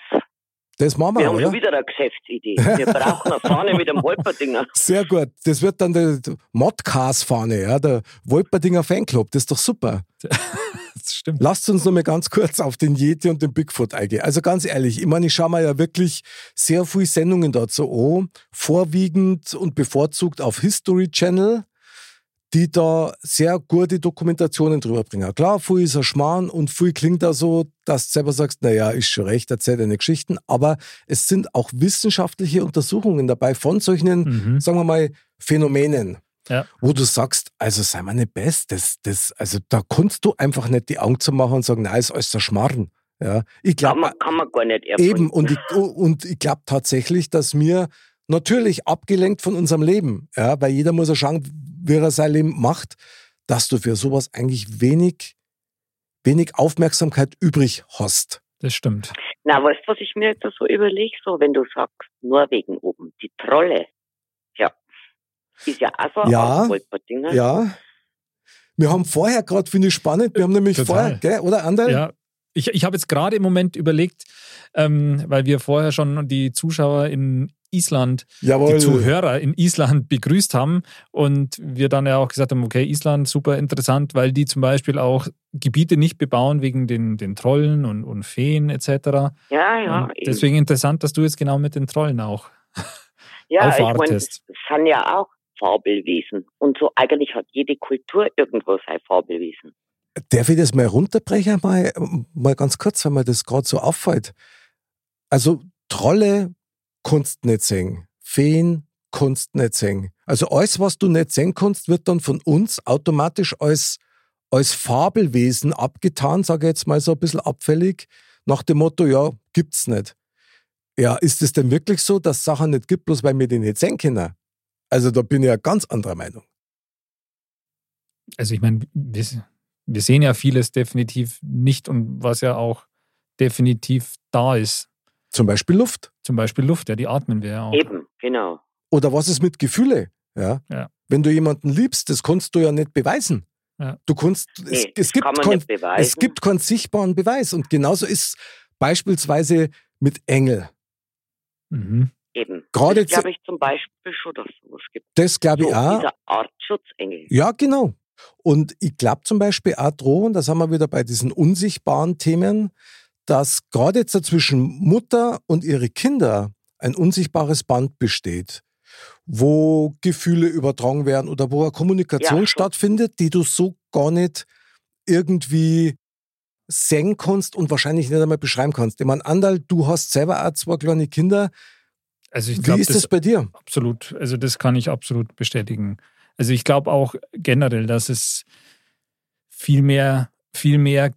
Das machen wir, Wir haben oder? schon wieder eine Geschäftsidee. Wir brauchen eine Fahne mit einem Wolperdinger. Sehr gut. Das wird dann der Modcast-Fahne, ja, der Wolperdinger Fanclub. Das ist doch super. Das stimmt. Lasst uns noch mal ganz kurz auf den Yeti und den Bigfoot eingehen. Also ganz ehrlich, ich meine, ich schaue mir ja wirklich sehr viele Sendungen dazu an, vorwiegend und bevorzugt auf History Channel, die da sehr gute Dokumentationen drüber bringen. Klar, viel ist ein Schmarrn und viel klingt da so, dass du selber sagst, naja, ist schon recht, erzähl deine Geschichten, aber es sind auch wissenschaftliche Untersuchungen dabei von solchen, Mhm. sagen wir mal, Phänomenen Ja. wo du sagst, also sei mal nicht best, das, das, also da kannst du einfach nicht die Augen zu machen und sagen, nein, ist alles der Schmarrn. Ja, ich Kann glaube man, kann man gar nicht erfinden. eben und ich, und ich glaube tatsächlich, dass wir natürlich abgelenkt von unserem Leben, ja, weil jeder muss ja schauen, wie er sein Leben macht, dass du für sowas eigentlich wenig, wenig Aufmerksamkeit übrig hast. Das stimmt. Na, weißt du, was ich mir jetzt so überlege? So, wenn du sagst, Norwegen oben, die Trolle. Ja. Ist ja auch so Ja. ein. Ja. Wir haben vorher gerade, finde ich spannend, wir haben nämlich Total. vorher, gell, oder Anderl? Ja. Ich, ich habe jetzt gerade im Moment überlegt, ähm, weil wir vorher schon die Zuschauer in Island, Jawohl. die Zuhörer in Island begrüßt haben und wir dann ja auch gesagt haben, okay, Island super interessant, weil die zum Beispiel auch Gebiete nicht bebauen wegen den, den Trollen und, und Feen etc. ja. ja Und deswegen interessant, dass du jetzt genau mit den Trollen auch. ja, ich meine, aufwartest. das sind ja auch Fabelwesen. Und so eigentlich hat jede Kultur irgendwo sein Fabelwesen. Darf ich das mal runterbrechen, mal, mal ganz kurz, weil mir das gerade so auffällt? Also, Trolle kannst nicht sehen, Feen kannst nicht sehen. Also, alles, was du nicht sehen kannst, wird dann von uns automatisch als, als Fabelwesen abgetan, sage ich jetzt mal so ein bisschen abfällig, nach dem Motto, ja, gibt's nicht. Ja, ist es denn wirklich so, dass es Sachen nicht gibt, bloß weil wir die nicht sehen können? Also, da bin ich ja ganz anderer Meinung. Also ich meine, wir, wir sehen ja vieles definitiv nicht und was ja auch definitiv da ist. Zum Beispiel Luft. Zum Beispiel Luft, ja, die atmen wir ja auch. Eben, genau. Oder was ist mit Gefühle? Ja? Ja. Wenn du jemanden liebst, das kannst du ja nicht beweisen. Ja. Du kannst, es, Nee, es, gibt kann man kein, nicht beweisen. es gibt keinen sichtbaren Beweis. Und genauso ist beispielsweise mit Engel. Mhm. Eben. Gerade das glaube ich zum Beispiel schon, dass es gibt. Das glaube So, ich auch. dieser Artschutzengel. Ja, genau. Und ich glaube zum Beispiel auch dran, da sind wir wieder bei diesen unsichtbaren Themen, dass gerade jetzt zwischen Mutter und ihre Kinder ein unsichtbares Band besteht, wo Gefühle übertragen werden oder wo eine Kommunikation Ja, stattfindet, die du so gar nicht irgendwie sehen kannst und wahrscheinlich nicht einmal beschreiben kannst. Ich meine, Andal, du hast selber auch zwei kleine Kinder. Also ich Wie glaube, ist das das bei dir? absolut, also das kann ich absolut bestätigen. Also ich glaube auch generell, dass es viel mehr, viel mehr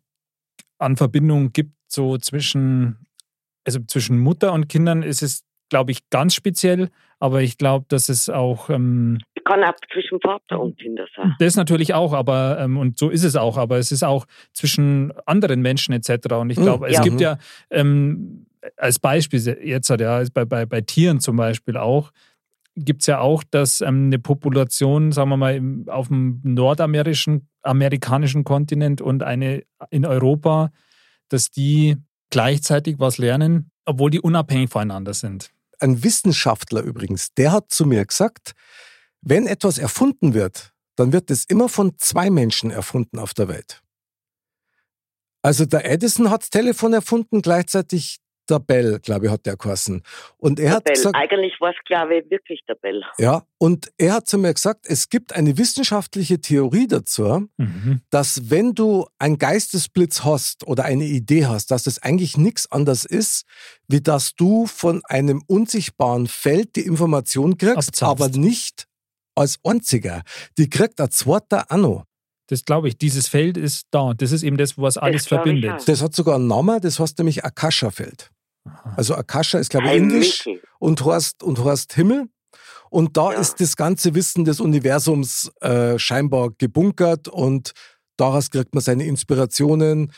an Verbindung gibt, so zwischen, also zwischen Mutter und Kindern ist es, glaube ich, ganz speziell, aber ich glaube, dass es auch ähm, Kann auch zwischen Vater und Kinder sein. Das natürlich auch, aber ähm, und so ist es auch, aber es ist auch zwischen anderen Menschen etc. Und ich Mhm. glaube, es Ja. gibt ja ähm, als Beispiel jetzt ja, bei, bei, bei Tieren zum Beispiel auch, gibt es ja auch, dass ähm, eine Population, sagen wir mal, im, auf dem nordamerikanischen amerikanischen Kontinent und eine in Europa, dass die gleichzeitig was lernen, obwohl die unabhängig voneinander sind. ein Wissenschaftler übrigens, der hat zu mir gesagt, wenn etwas erfunden wird, dann wird es immer von zwei Menschen erfunden auf der Welt. Also der Edison hat das Telefon erfunden, gleichzeitig der Bell, glaube ich, hat der geheißen. Und er Der hat Bell. gesagt, Eigentlich war es, glaube ich, wirklich der Bell. ja, und er hat zu mir gesagt, es gibt eine wissenschaftliche Theorie dazu, Mhm. dass wenn du einen Geistesblitz hast oder eine Idee hast, dass das eigentlich nichts anderes ist, wie dass du von einem unsichtbaren Feld die Information kriegst, Abzapfst. aber nicht als einziger. Die kriegt ein zweiter Anno. Das glaube ich, dieses Feld ist da. Das ist eben das, was alles verbindet. Das hat sogar einen Namen, das heißt nämlich Akasha-Feld. Also Akasha ist, glaube ich, Ein Englisch und heißt, und heißt Himmel. Und da Ja. ist das ganze Wissen des Universums äh, scheinbar gebunkert und daraus kriegt man seine Inspirationen.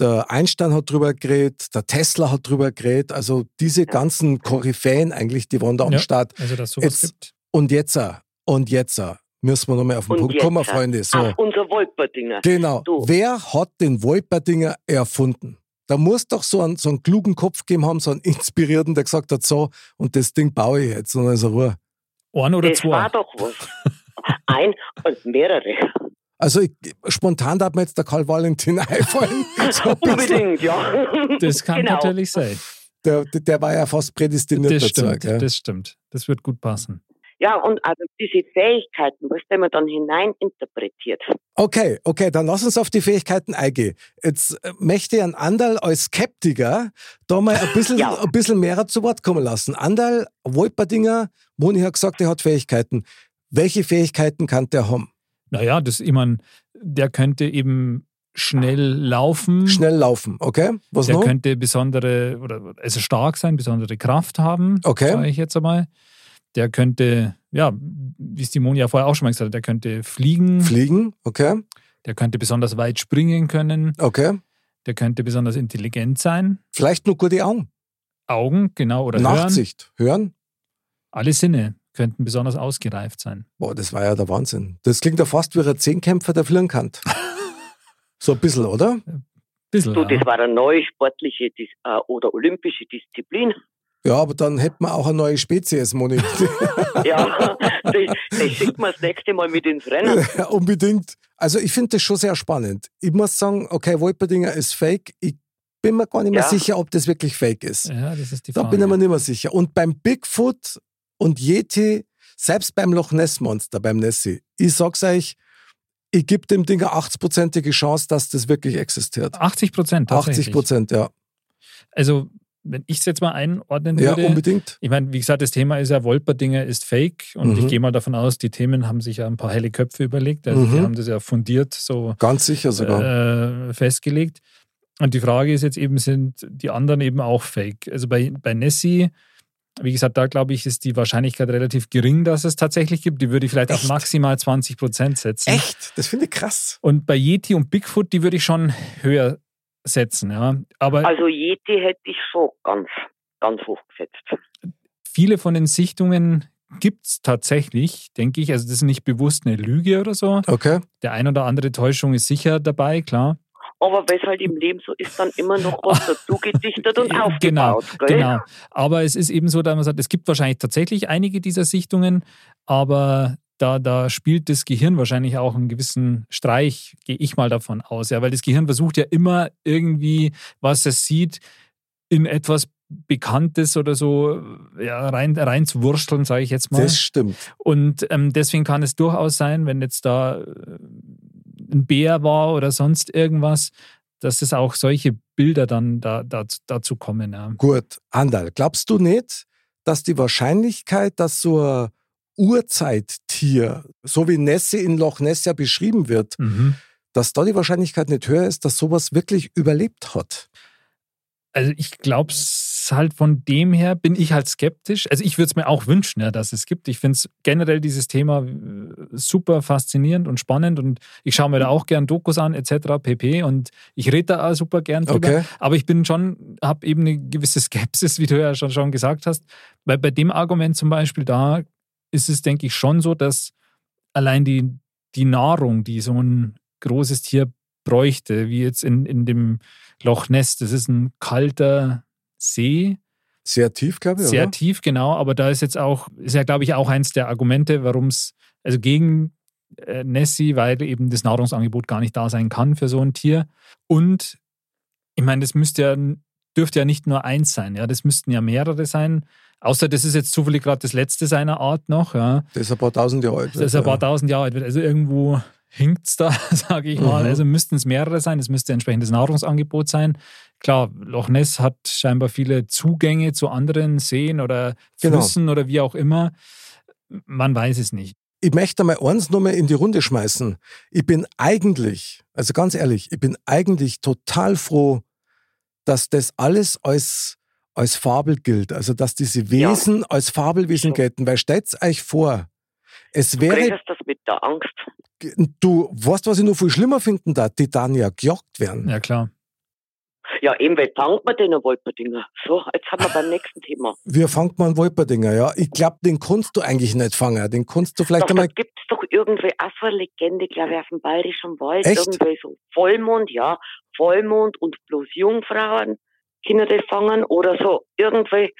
Der Einstein hat drüber geredet, der Tesla hat drüber geredet. Also diese ganzen Koryphäen eigentlich, die waren da am Ja. Start. Also, dass sowas Jetzt- gibt. Und jetzt, und jetzt müssen wir nochmal auf den Und Punkt jetzt, kommen, Freunde. So, Ach, unser Wolperdinger. genau. du. Wer hat den Wolperdinger erfunden? Da muss doch so einen, so einen klugen Kopf geben haben, so einen Inspirierten, der gesagt hat, so, und das Ding baue ich jetzt. Und dann ist er Ruhe. Ein oder Das zwei. war doch was. Ein und mehrere. Also ich, spontan darf mir jetzt der Karl Valentin einfallen. So ein. Unbedingt, ja. Das kann genau. natürlich sein. der, der der war ja fast prädestiniert Das dazu. stimmt, gell? das stimmt. Das wird gut passen. Ja, und also diese Fähigkeiten, was man dann hineininterpretiert. Okay, okay, dann lass uns auf die Fähigkeiten eingehen. Jetzt äh, möchte ich einen Andal als Skeptiker da mal ein bisschen, Ja. ein bisschen mehr zu Wort kommen lassen. Andal, Wolperdinger, Moni hat gesagt, er hat Fähigkeiten. Welche Fähigkeiten kann der haben? Naja, das, ich meine, der könnte eben schnell laufen. Schnell laufen, okay? Was Der noch? könnte besondere, oder also stark sein, besondere Kraft haben, Okay. sage ich jetzt einmal. Der könnte, ja, wie es die Moni ja vorher auch schon mal gesagt hat, der könnte fliegen, Fliegen, okay, der könnte besonders weit springen können, okay. der könnte besonders intelligent sein. Vielleicht nur gute Augen. Augen, genau, oder hören. Nachtsicht, hören. Alle Sinne könnten besonders ausgereift sein. Boah, das war ja der Wahnsinn. Das klingt ja fast wie ein Zehnkämpfer, der fliegen kann. so ein bisschen, oder? Bisschen, Du, ja. das war eine neue sportliche Dis äh, oder olympische Disziplin. Ja, aber dann hätten wir auch eine neue Spezies, Moni. Ja, das, das schickt man das nächste Mal mit ins Rennen. Ja, unbedingt. Also ich finde das schon sehr spannend. Ich muss sagen, okay, Wolperdinger ist fake. Ich bin mir gar nicht mehr Ja. sicher, ob das wirklich fake ist. ja, das ist die Da Frage. bin ich mir nicht mehr sicher. Und beim Bigfoot und Yeti, selbst beim Loch Ness Monster, beim Nessie, ich sag's euch, ich gebe dem Ding eine 80-prozentige Chance, dass das wirklich existiert. 80 Prozent. 80 Prozent, ja. Also, wenn ich es jetzt mal einordnen Ja, würde, unbedingt. Ich meine, wie gesagt, das Thema ist ja, Wolperdinger ist fake und Mhm. ich gehe mal davon aus, die Themen haben sich ja ein paar helle Köpfe überlegt. Also die Mhm. haben das ja fundiert so Ganz sicher sogar. äh, festgelegt. Und die Frage ist jetzt eben, sind die anderen eben auch fake? Also bei, bei Nessie, wie gesagt, da glaube ich, ist die Wahrscheinlichkeit relativ gering, dass es tatsächlich gibt. Die würde ich vielleicht auf Echt? maximal 20 Prozent setzen. Echt? Das finde ich krass. Und bei Yeti und Bigfoot, die würde ich schon höher setzen. Ja. Aber Also Yeti hätte ich schon ganz, ganz hoch gesetzt. viele von den Sichtungen gibt es tatsächlich, denke ich. Also das ist nicht bewusst eine Lüge oder so. Okay. Der ein oder andere Täuschung ist sicher dabei, klar. Aber weil es halt im Leben so ist, dann immer noch was dazu gedichtet und Genau, aufgebaut. gell? genau. Aber es ist eben so, dass man sagt, es gibt wahrscheinlich tatsächlich einige dieser Sichtungen, aber da, da spielt das Gehirn wahrscheinlich auch einen gewissen Streich, gehe ich mal davon aus. Ja, weil das Gehirn versucht ja immer irgendwie, was es sieht, in etwas Bekanntes oder so ja, rein, reinzuwursteln, sage ich jetzt mal. Das stimmt. Und ähm, deswegen kann es durchaus sein, wenn jetzt da äh, ein Bär war oder sonst irgendwas, dass es auch solche Bilder dann da, da, dazu kommen. Ja. Gut, Andal, glaubst du nicht, dass die Wahrscheinlichkeit, dass so ein Urzeittier, so wie Nessie in Loch Ness ja beschrieben wird, Mhm. dass da die Wahrscheinlichkeit nicht höher ist, dass sowas wirklich überlebt hat? Also ich glaube es halt von dem her bin ich halt skeptisch. Also ich würde es mir auch wünschen, ja, dass es gibt. Ich finde es generell dieses Thema äh, super faszinierend und spannend und ich schaue mir da auch gern Dokus an etc. pp. Und ich rede da auch super gern drüber. Okay. Aber ich bin schon, habe eben eine gewisse Skepsis, wie du ja schon, schon gesagt hast. Weil bei dem Argument zum Beispiel, da ist es, denke ich, schon so, dass allein die, die Nahrung, die so ein großes Tier bräuchte, wie jetzt in, in dem Loch Ness, das ist ein kalter See, Sehr tief, glaube ich. sehr oder? tief, genau, aber da ist jetzt auch, ist ja, glaube ich, auch eins der Argumente, warum es, also gegen äh, Nessie, weil eben das Nahrungsangebot gar nicht da sein kann für so ein Tier. Und ich meine, das müsste ja, dürfte ja nicht nur eins sein, ja, das müssten ja mehrere sein. Außer das ist jetzt zufällig gerade das letzte seiner Art noch, ja. Das ist ein paar tausend Jahre alt. Das ist ein paar tausend Jahre alt. Also irgendwo hinkt es da, sage ich mal. Mhm. Also müssten es mehrere sein. Es müsste entsprechendes Nahrungsangebot sein. Klar, Loch Ness hat scheinbar viele Zugänge zu anderen Seen oder Genau. Flüssen oder wie auch immer. Man weiß es nicht. ich möchte mal eins nochmal in die Runde schmeißen. Ich bin eigentlich, also ganz ehrlich, ich bin eigentlich total froh, dass das alles als, als Fabel gilt. Also, dass diese Wesen als Fabelwesen So. gelten. Weil stellt euch vor, es Du wäre, kriegst das mit der Angst. du weißt, was ich noch viel schlimmer finden darf, die dann ja gejagt werden. Ja, klar. Ja, eben, weil fangt man den Wolperdinger. So, jetzt haben wir beim nächsten Thema. Wir fangen mal einen Wolperdinger, ja. Ich glaube, den kannst du eigentlich nicht fangen. Den kannst du vielleicht Doch, einmal. da gibt's doch irgendwie auch so eine Legende, glaube ich, auf dem Bayerischen Wald. Echt? Irgendwie so Vollmond, ja. Vollmond und bloß Jungfrauen können das fangen oder so. Irgendwie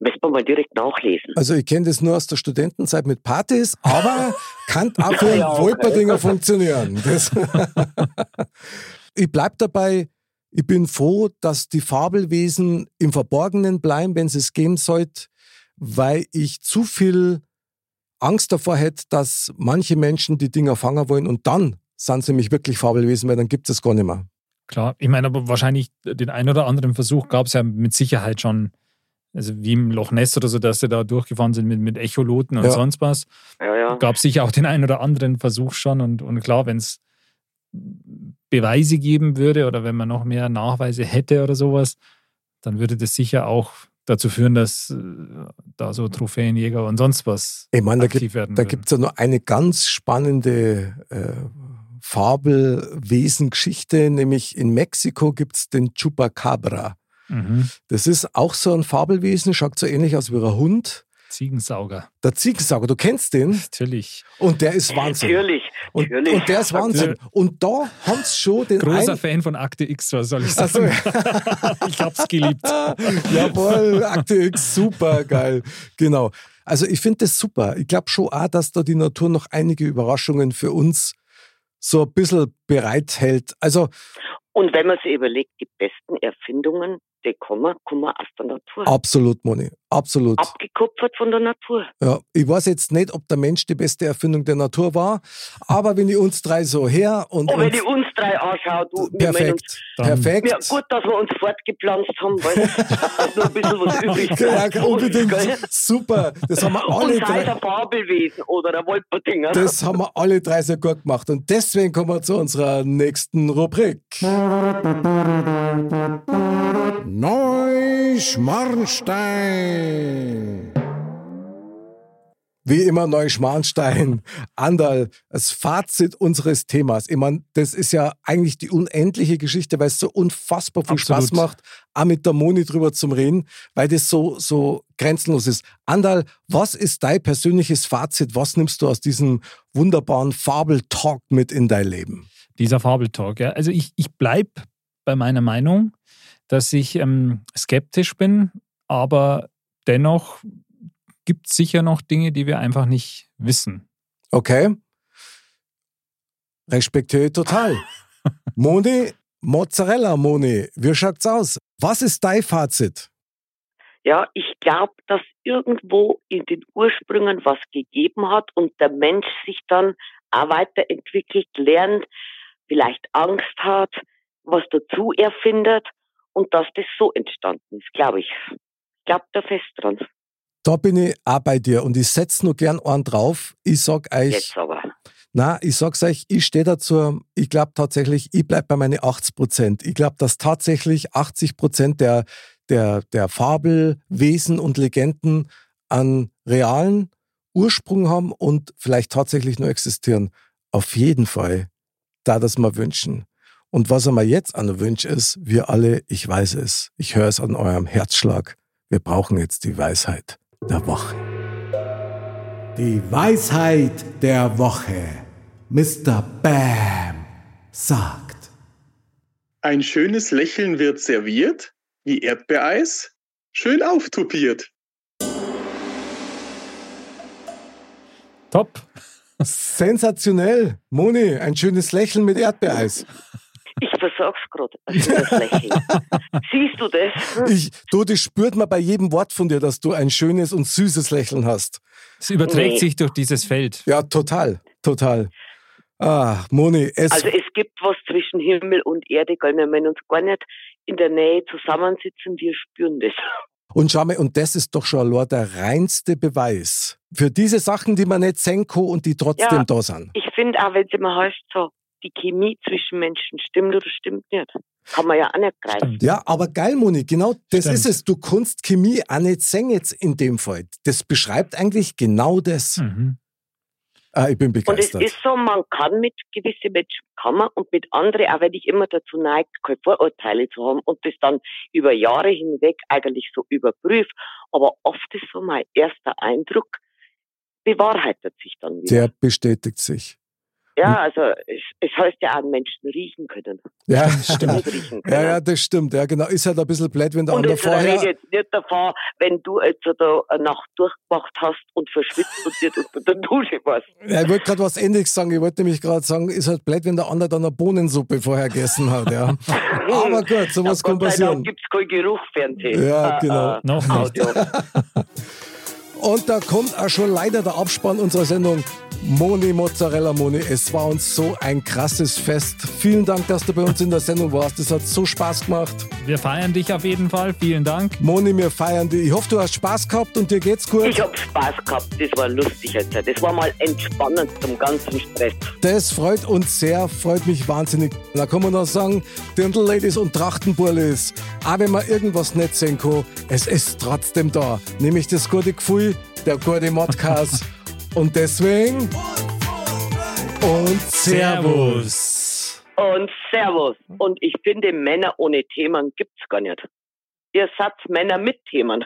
müssen wir mal direkt nachlesen. Also ich kenne das nur aus der Studentenzeit mit Partys, aber kann auch für Ja, okay. Wolperdinger funktionieren. Ich bleib dabei, ich bin froh, dass die Fabelwesen im Verborgenen bleiben, wenn sie es geben sollte, weil ich zu viel Angst davor hätte, dass manche Menschen die Dinger fangen wollen und dann sind sie mich wirklich Fabelwesen, weil dann gibt es gar nicht mehr. Klar, ich meine, aber wahrscheinlich den einen oder anderen Versuch gab es ja mit Sicherheit schon. Also wie im Loch Ness oder so, dass sie da durchgefahren sind mit, mit Echoloten und Ja. sonst was. Ja, ja. Gab sicher auch den einen oder anderen Versuch schon. Und, und klar, wenn es Beweise geben würde oder wenn man noch mehr Nachweise hätte oder sowas, dann würde das sicher auch dazu führen, dass äh, da so Trophäenjäger und sonst was Ich meine, da aktiv gibt werden Da gibt es ja noch eine ganz spannende äh, Fabelwesengeschichte, nämlich in Mexiko gibt es den Chupacabra. Mhm. Das ist auch so ein Fabelwesen, schaut so ähnlich aus wie ein Hund. Ziegensauger, Der Ziegensauger, du kennst den natürlich. und der ist Wahnsinn. Natürlich, Und, natürlich. und der ist Wahnsinn. Und da haben sie schon den Großer ein Fan von Akte X, was soll ich sagen? ich hab's geliebt. Jawohl, Akte X, super geil. Genau. Also ich finde das super. Ich glaube schon auch, dass da die Natur noch einige Überraschungen für uns so ein bisschen bereithält. Also Und wenn man sich überlegt, die besten Erfindungen, die kommen, kommen aus der Natur. absolut, Moni. Absolut. Abgekupfert von der Natur. Ja, ich weiß jetzt nicht, ob der Mensch die beste Erfindung der Natur war, aber wenn ich uns drei so her und Oh, wenn uns, ich uns drei anschaue, du, wir meinen uns, perfekt, perfekt. ja, gut, dass wir uns fortgepflanzt haben, weil es hat noch ein bisschen was übrig. Ja, unbedingt. Gell? Super. Das haben wir Und alle sei es drei. ein Fabelwesen oder ein Wolperdinger. Das haben wir alle drei sehr gut gemacht. Und deswegen kommen wir zu unserer nächsten Rubrik. Neuschmarnstein. Wie immer Neuschmarnstein. Andal, das Fazit unseres Themas. Ich meine, das ist ja eigentlich die unendliche Geschichte, weil es so unfassbar viel Absolut. Spaß macht, auch mit der Moni drüber zum Reden, weil das so, so grenzenlos ist. Andal, was ist dein persönliches Fazit? Was nimmst du aus diesem wunderbaren Fabeltalk mit in dein Leben? Dieser Fabeltalk. Ja. Also ich, ich bleibe bei meiner Meinung, dass ich ähm, skeptisch bin, aber dennoch gibt es sicher noch Dinge, die wir einfach nicht wissen. Okay. Respektiere total. Moni, Mozzarella Moni, wie schaut's aus? Was ist dein Fazit? Ja, ich glaube, dass irgendwo in den Ursprüngen was gegeben hat und der Mensch sich dann auch weiterentwickelt, lernt, vielleicht Angst hat, was dazu erfindet und dass das so entstanden ist, glaube ich. Ich glaube da fest dran. Da bin ich auch bei dir und ich setze nur gern einen drauf. Ich sag euch, Jetzt aber. na, ich sag's euch, ich stehe dazu, ich glaube tatsächlich, ich bleib bei meine 80 Prozent. Ich glaube, dass tatsächlich 80 Prozent der, der, der Fabelwesen und Legenden an realen Ursprung haben und vielleicht tatsächlich nur existieren. Auf jeden Fall, da das mal wünschen. Und was er mir jetzt an der Wunsch ist, wir alle, ich weiß es, ich höre es an eurem Herzschlag, wir brauchen jetzt die Weisheit der Woche. Die Weisheit der Woche. Mr. Bam sagt. Ein schönes Lächeln wird serviert, wie Erdbeereis, schön auftupiert. Top. Sensationell. Moni, ein schönes Lächeln mit Erdbeereis. Ich versag's gerade. Also das Lächeln. Siehst du das? Ich, du, das spürt man bei jedem Wort von dir, dass du ein schönes und süßes Lächeln hast. Es überträgt Nee. sich durch dieses Feld. Ja, total, total. Ah, Moni, es, Also es gibt was zwischen Himmel und Erde, gell? wir meinen uns gar nicht in der Nähe zusammensitzen, wir spüren das. und schau mal, und das ist doch schon allein der reinste Beweis für diese Sachen, die man nicht sehen kann und die trotzdem Ja. da sind. Ich finde auch, wenn es immer heißt, so, die Chemie zwischen Menschen stimmt oder stimmt nicht, kann man ja auch nicht greifen. Stimmt. Ja, aber geil, Moni, genau das Stimmt. ist es. Du kannst Chemie auch nicht sehen jetzt in dem Fall. Das beschreibt eigentlich genau das. Mhm. Ah, ich bin Und es begeistert. ist so, man kann mit gewissen Menschen kann man und mit anderen, auch wenn ich immer dazu neigt, keine Vorurteile zu haben und das dann über Jahre hinweg eigentlich so überprüft. Aber oft ist so mein erster Eindruck, bewahrheitet sich dann wieder. Der bestätigt sich. Ja, also es, es heißt ja auch, Menschen riechen können. Ja, stimmt. Ja, ja, das stimmt. Ja, genau. Ist halt ein bisschen blöd, wenn der und andere jetzt rede ich vorher. jetzt nicht davon, wenn du jetzt da eine Nacht durchgemacht hast und verschwitzt und dir unter der Dusche warst. Ja, ich wollte gerade was Ähnliches sagen. Ich wollte nämlich gerade sagen, ist halt blöd, wenn der andere dann eine Bohnensuppe vorher gegessen hat. Ja. Aber gut, sowas kann Gott sei passieren. Dank gibt es kein Geruchfernsehen. Ja, Äh, genau. äh, Noch nicht. Audio. Und da kommt auch schon leider der Abspann unserer Sendung. Moni Mozzarella Moni, es war uns so ein krasses Fest. Vielen Dank, dass du bei uns in der Sendung warst. Es hat so Spaß gemacht. Wir feiern dich auf jeden Fall. Vielen Dank. Moni, wir feiern dich. Ich hoffe, du hast Spaß gehabt und dir geht's gut. Ich hab Spaß gehabt, das war lustig jetzt. Das war mal entspannend zum ganzen Stress. Das freut uns sehr, freut mich wahnsinnig. Da kann man noch sagen, Dirndl-Ladies und Trachtenburlis, auch wenn man irgendwas nicht sehen kann, es ist trotzdem da. Nämlich das gute Gefühl, der gute Modcast. und deswegen und Servus. Und Servus. Und ich finde, Männer ohne Themen gibt's gar nicht. Ihr seid Männer mit Themen.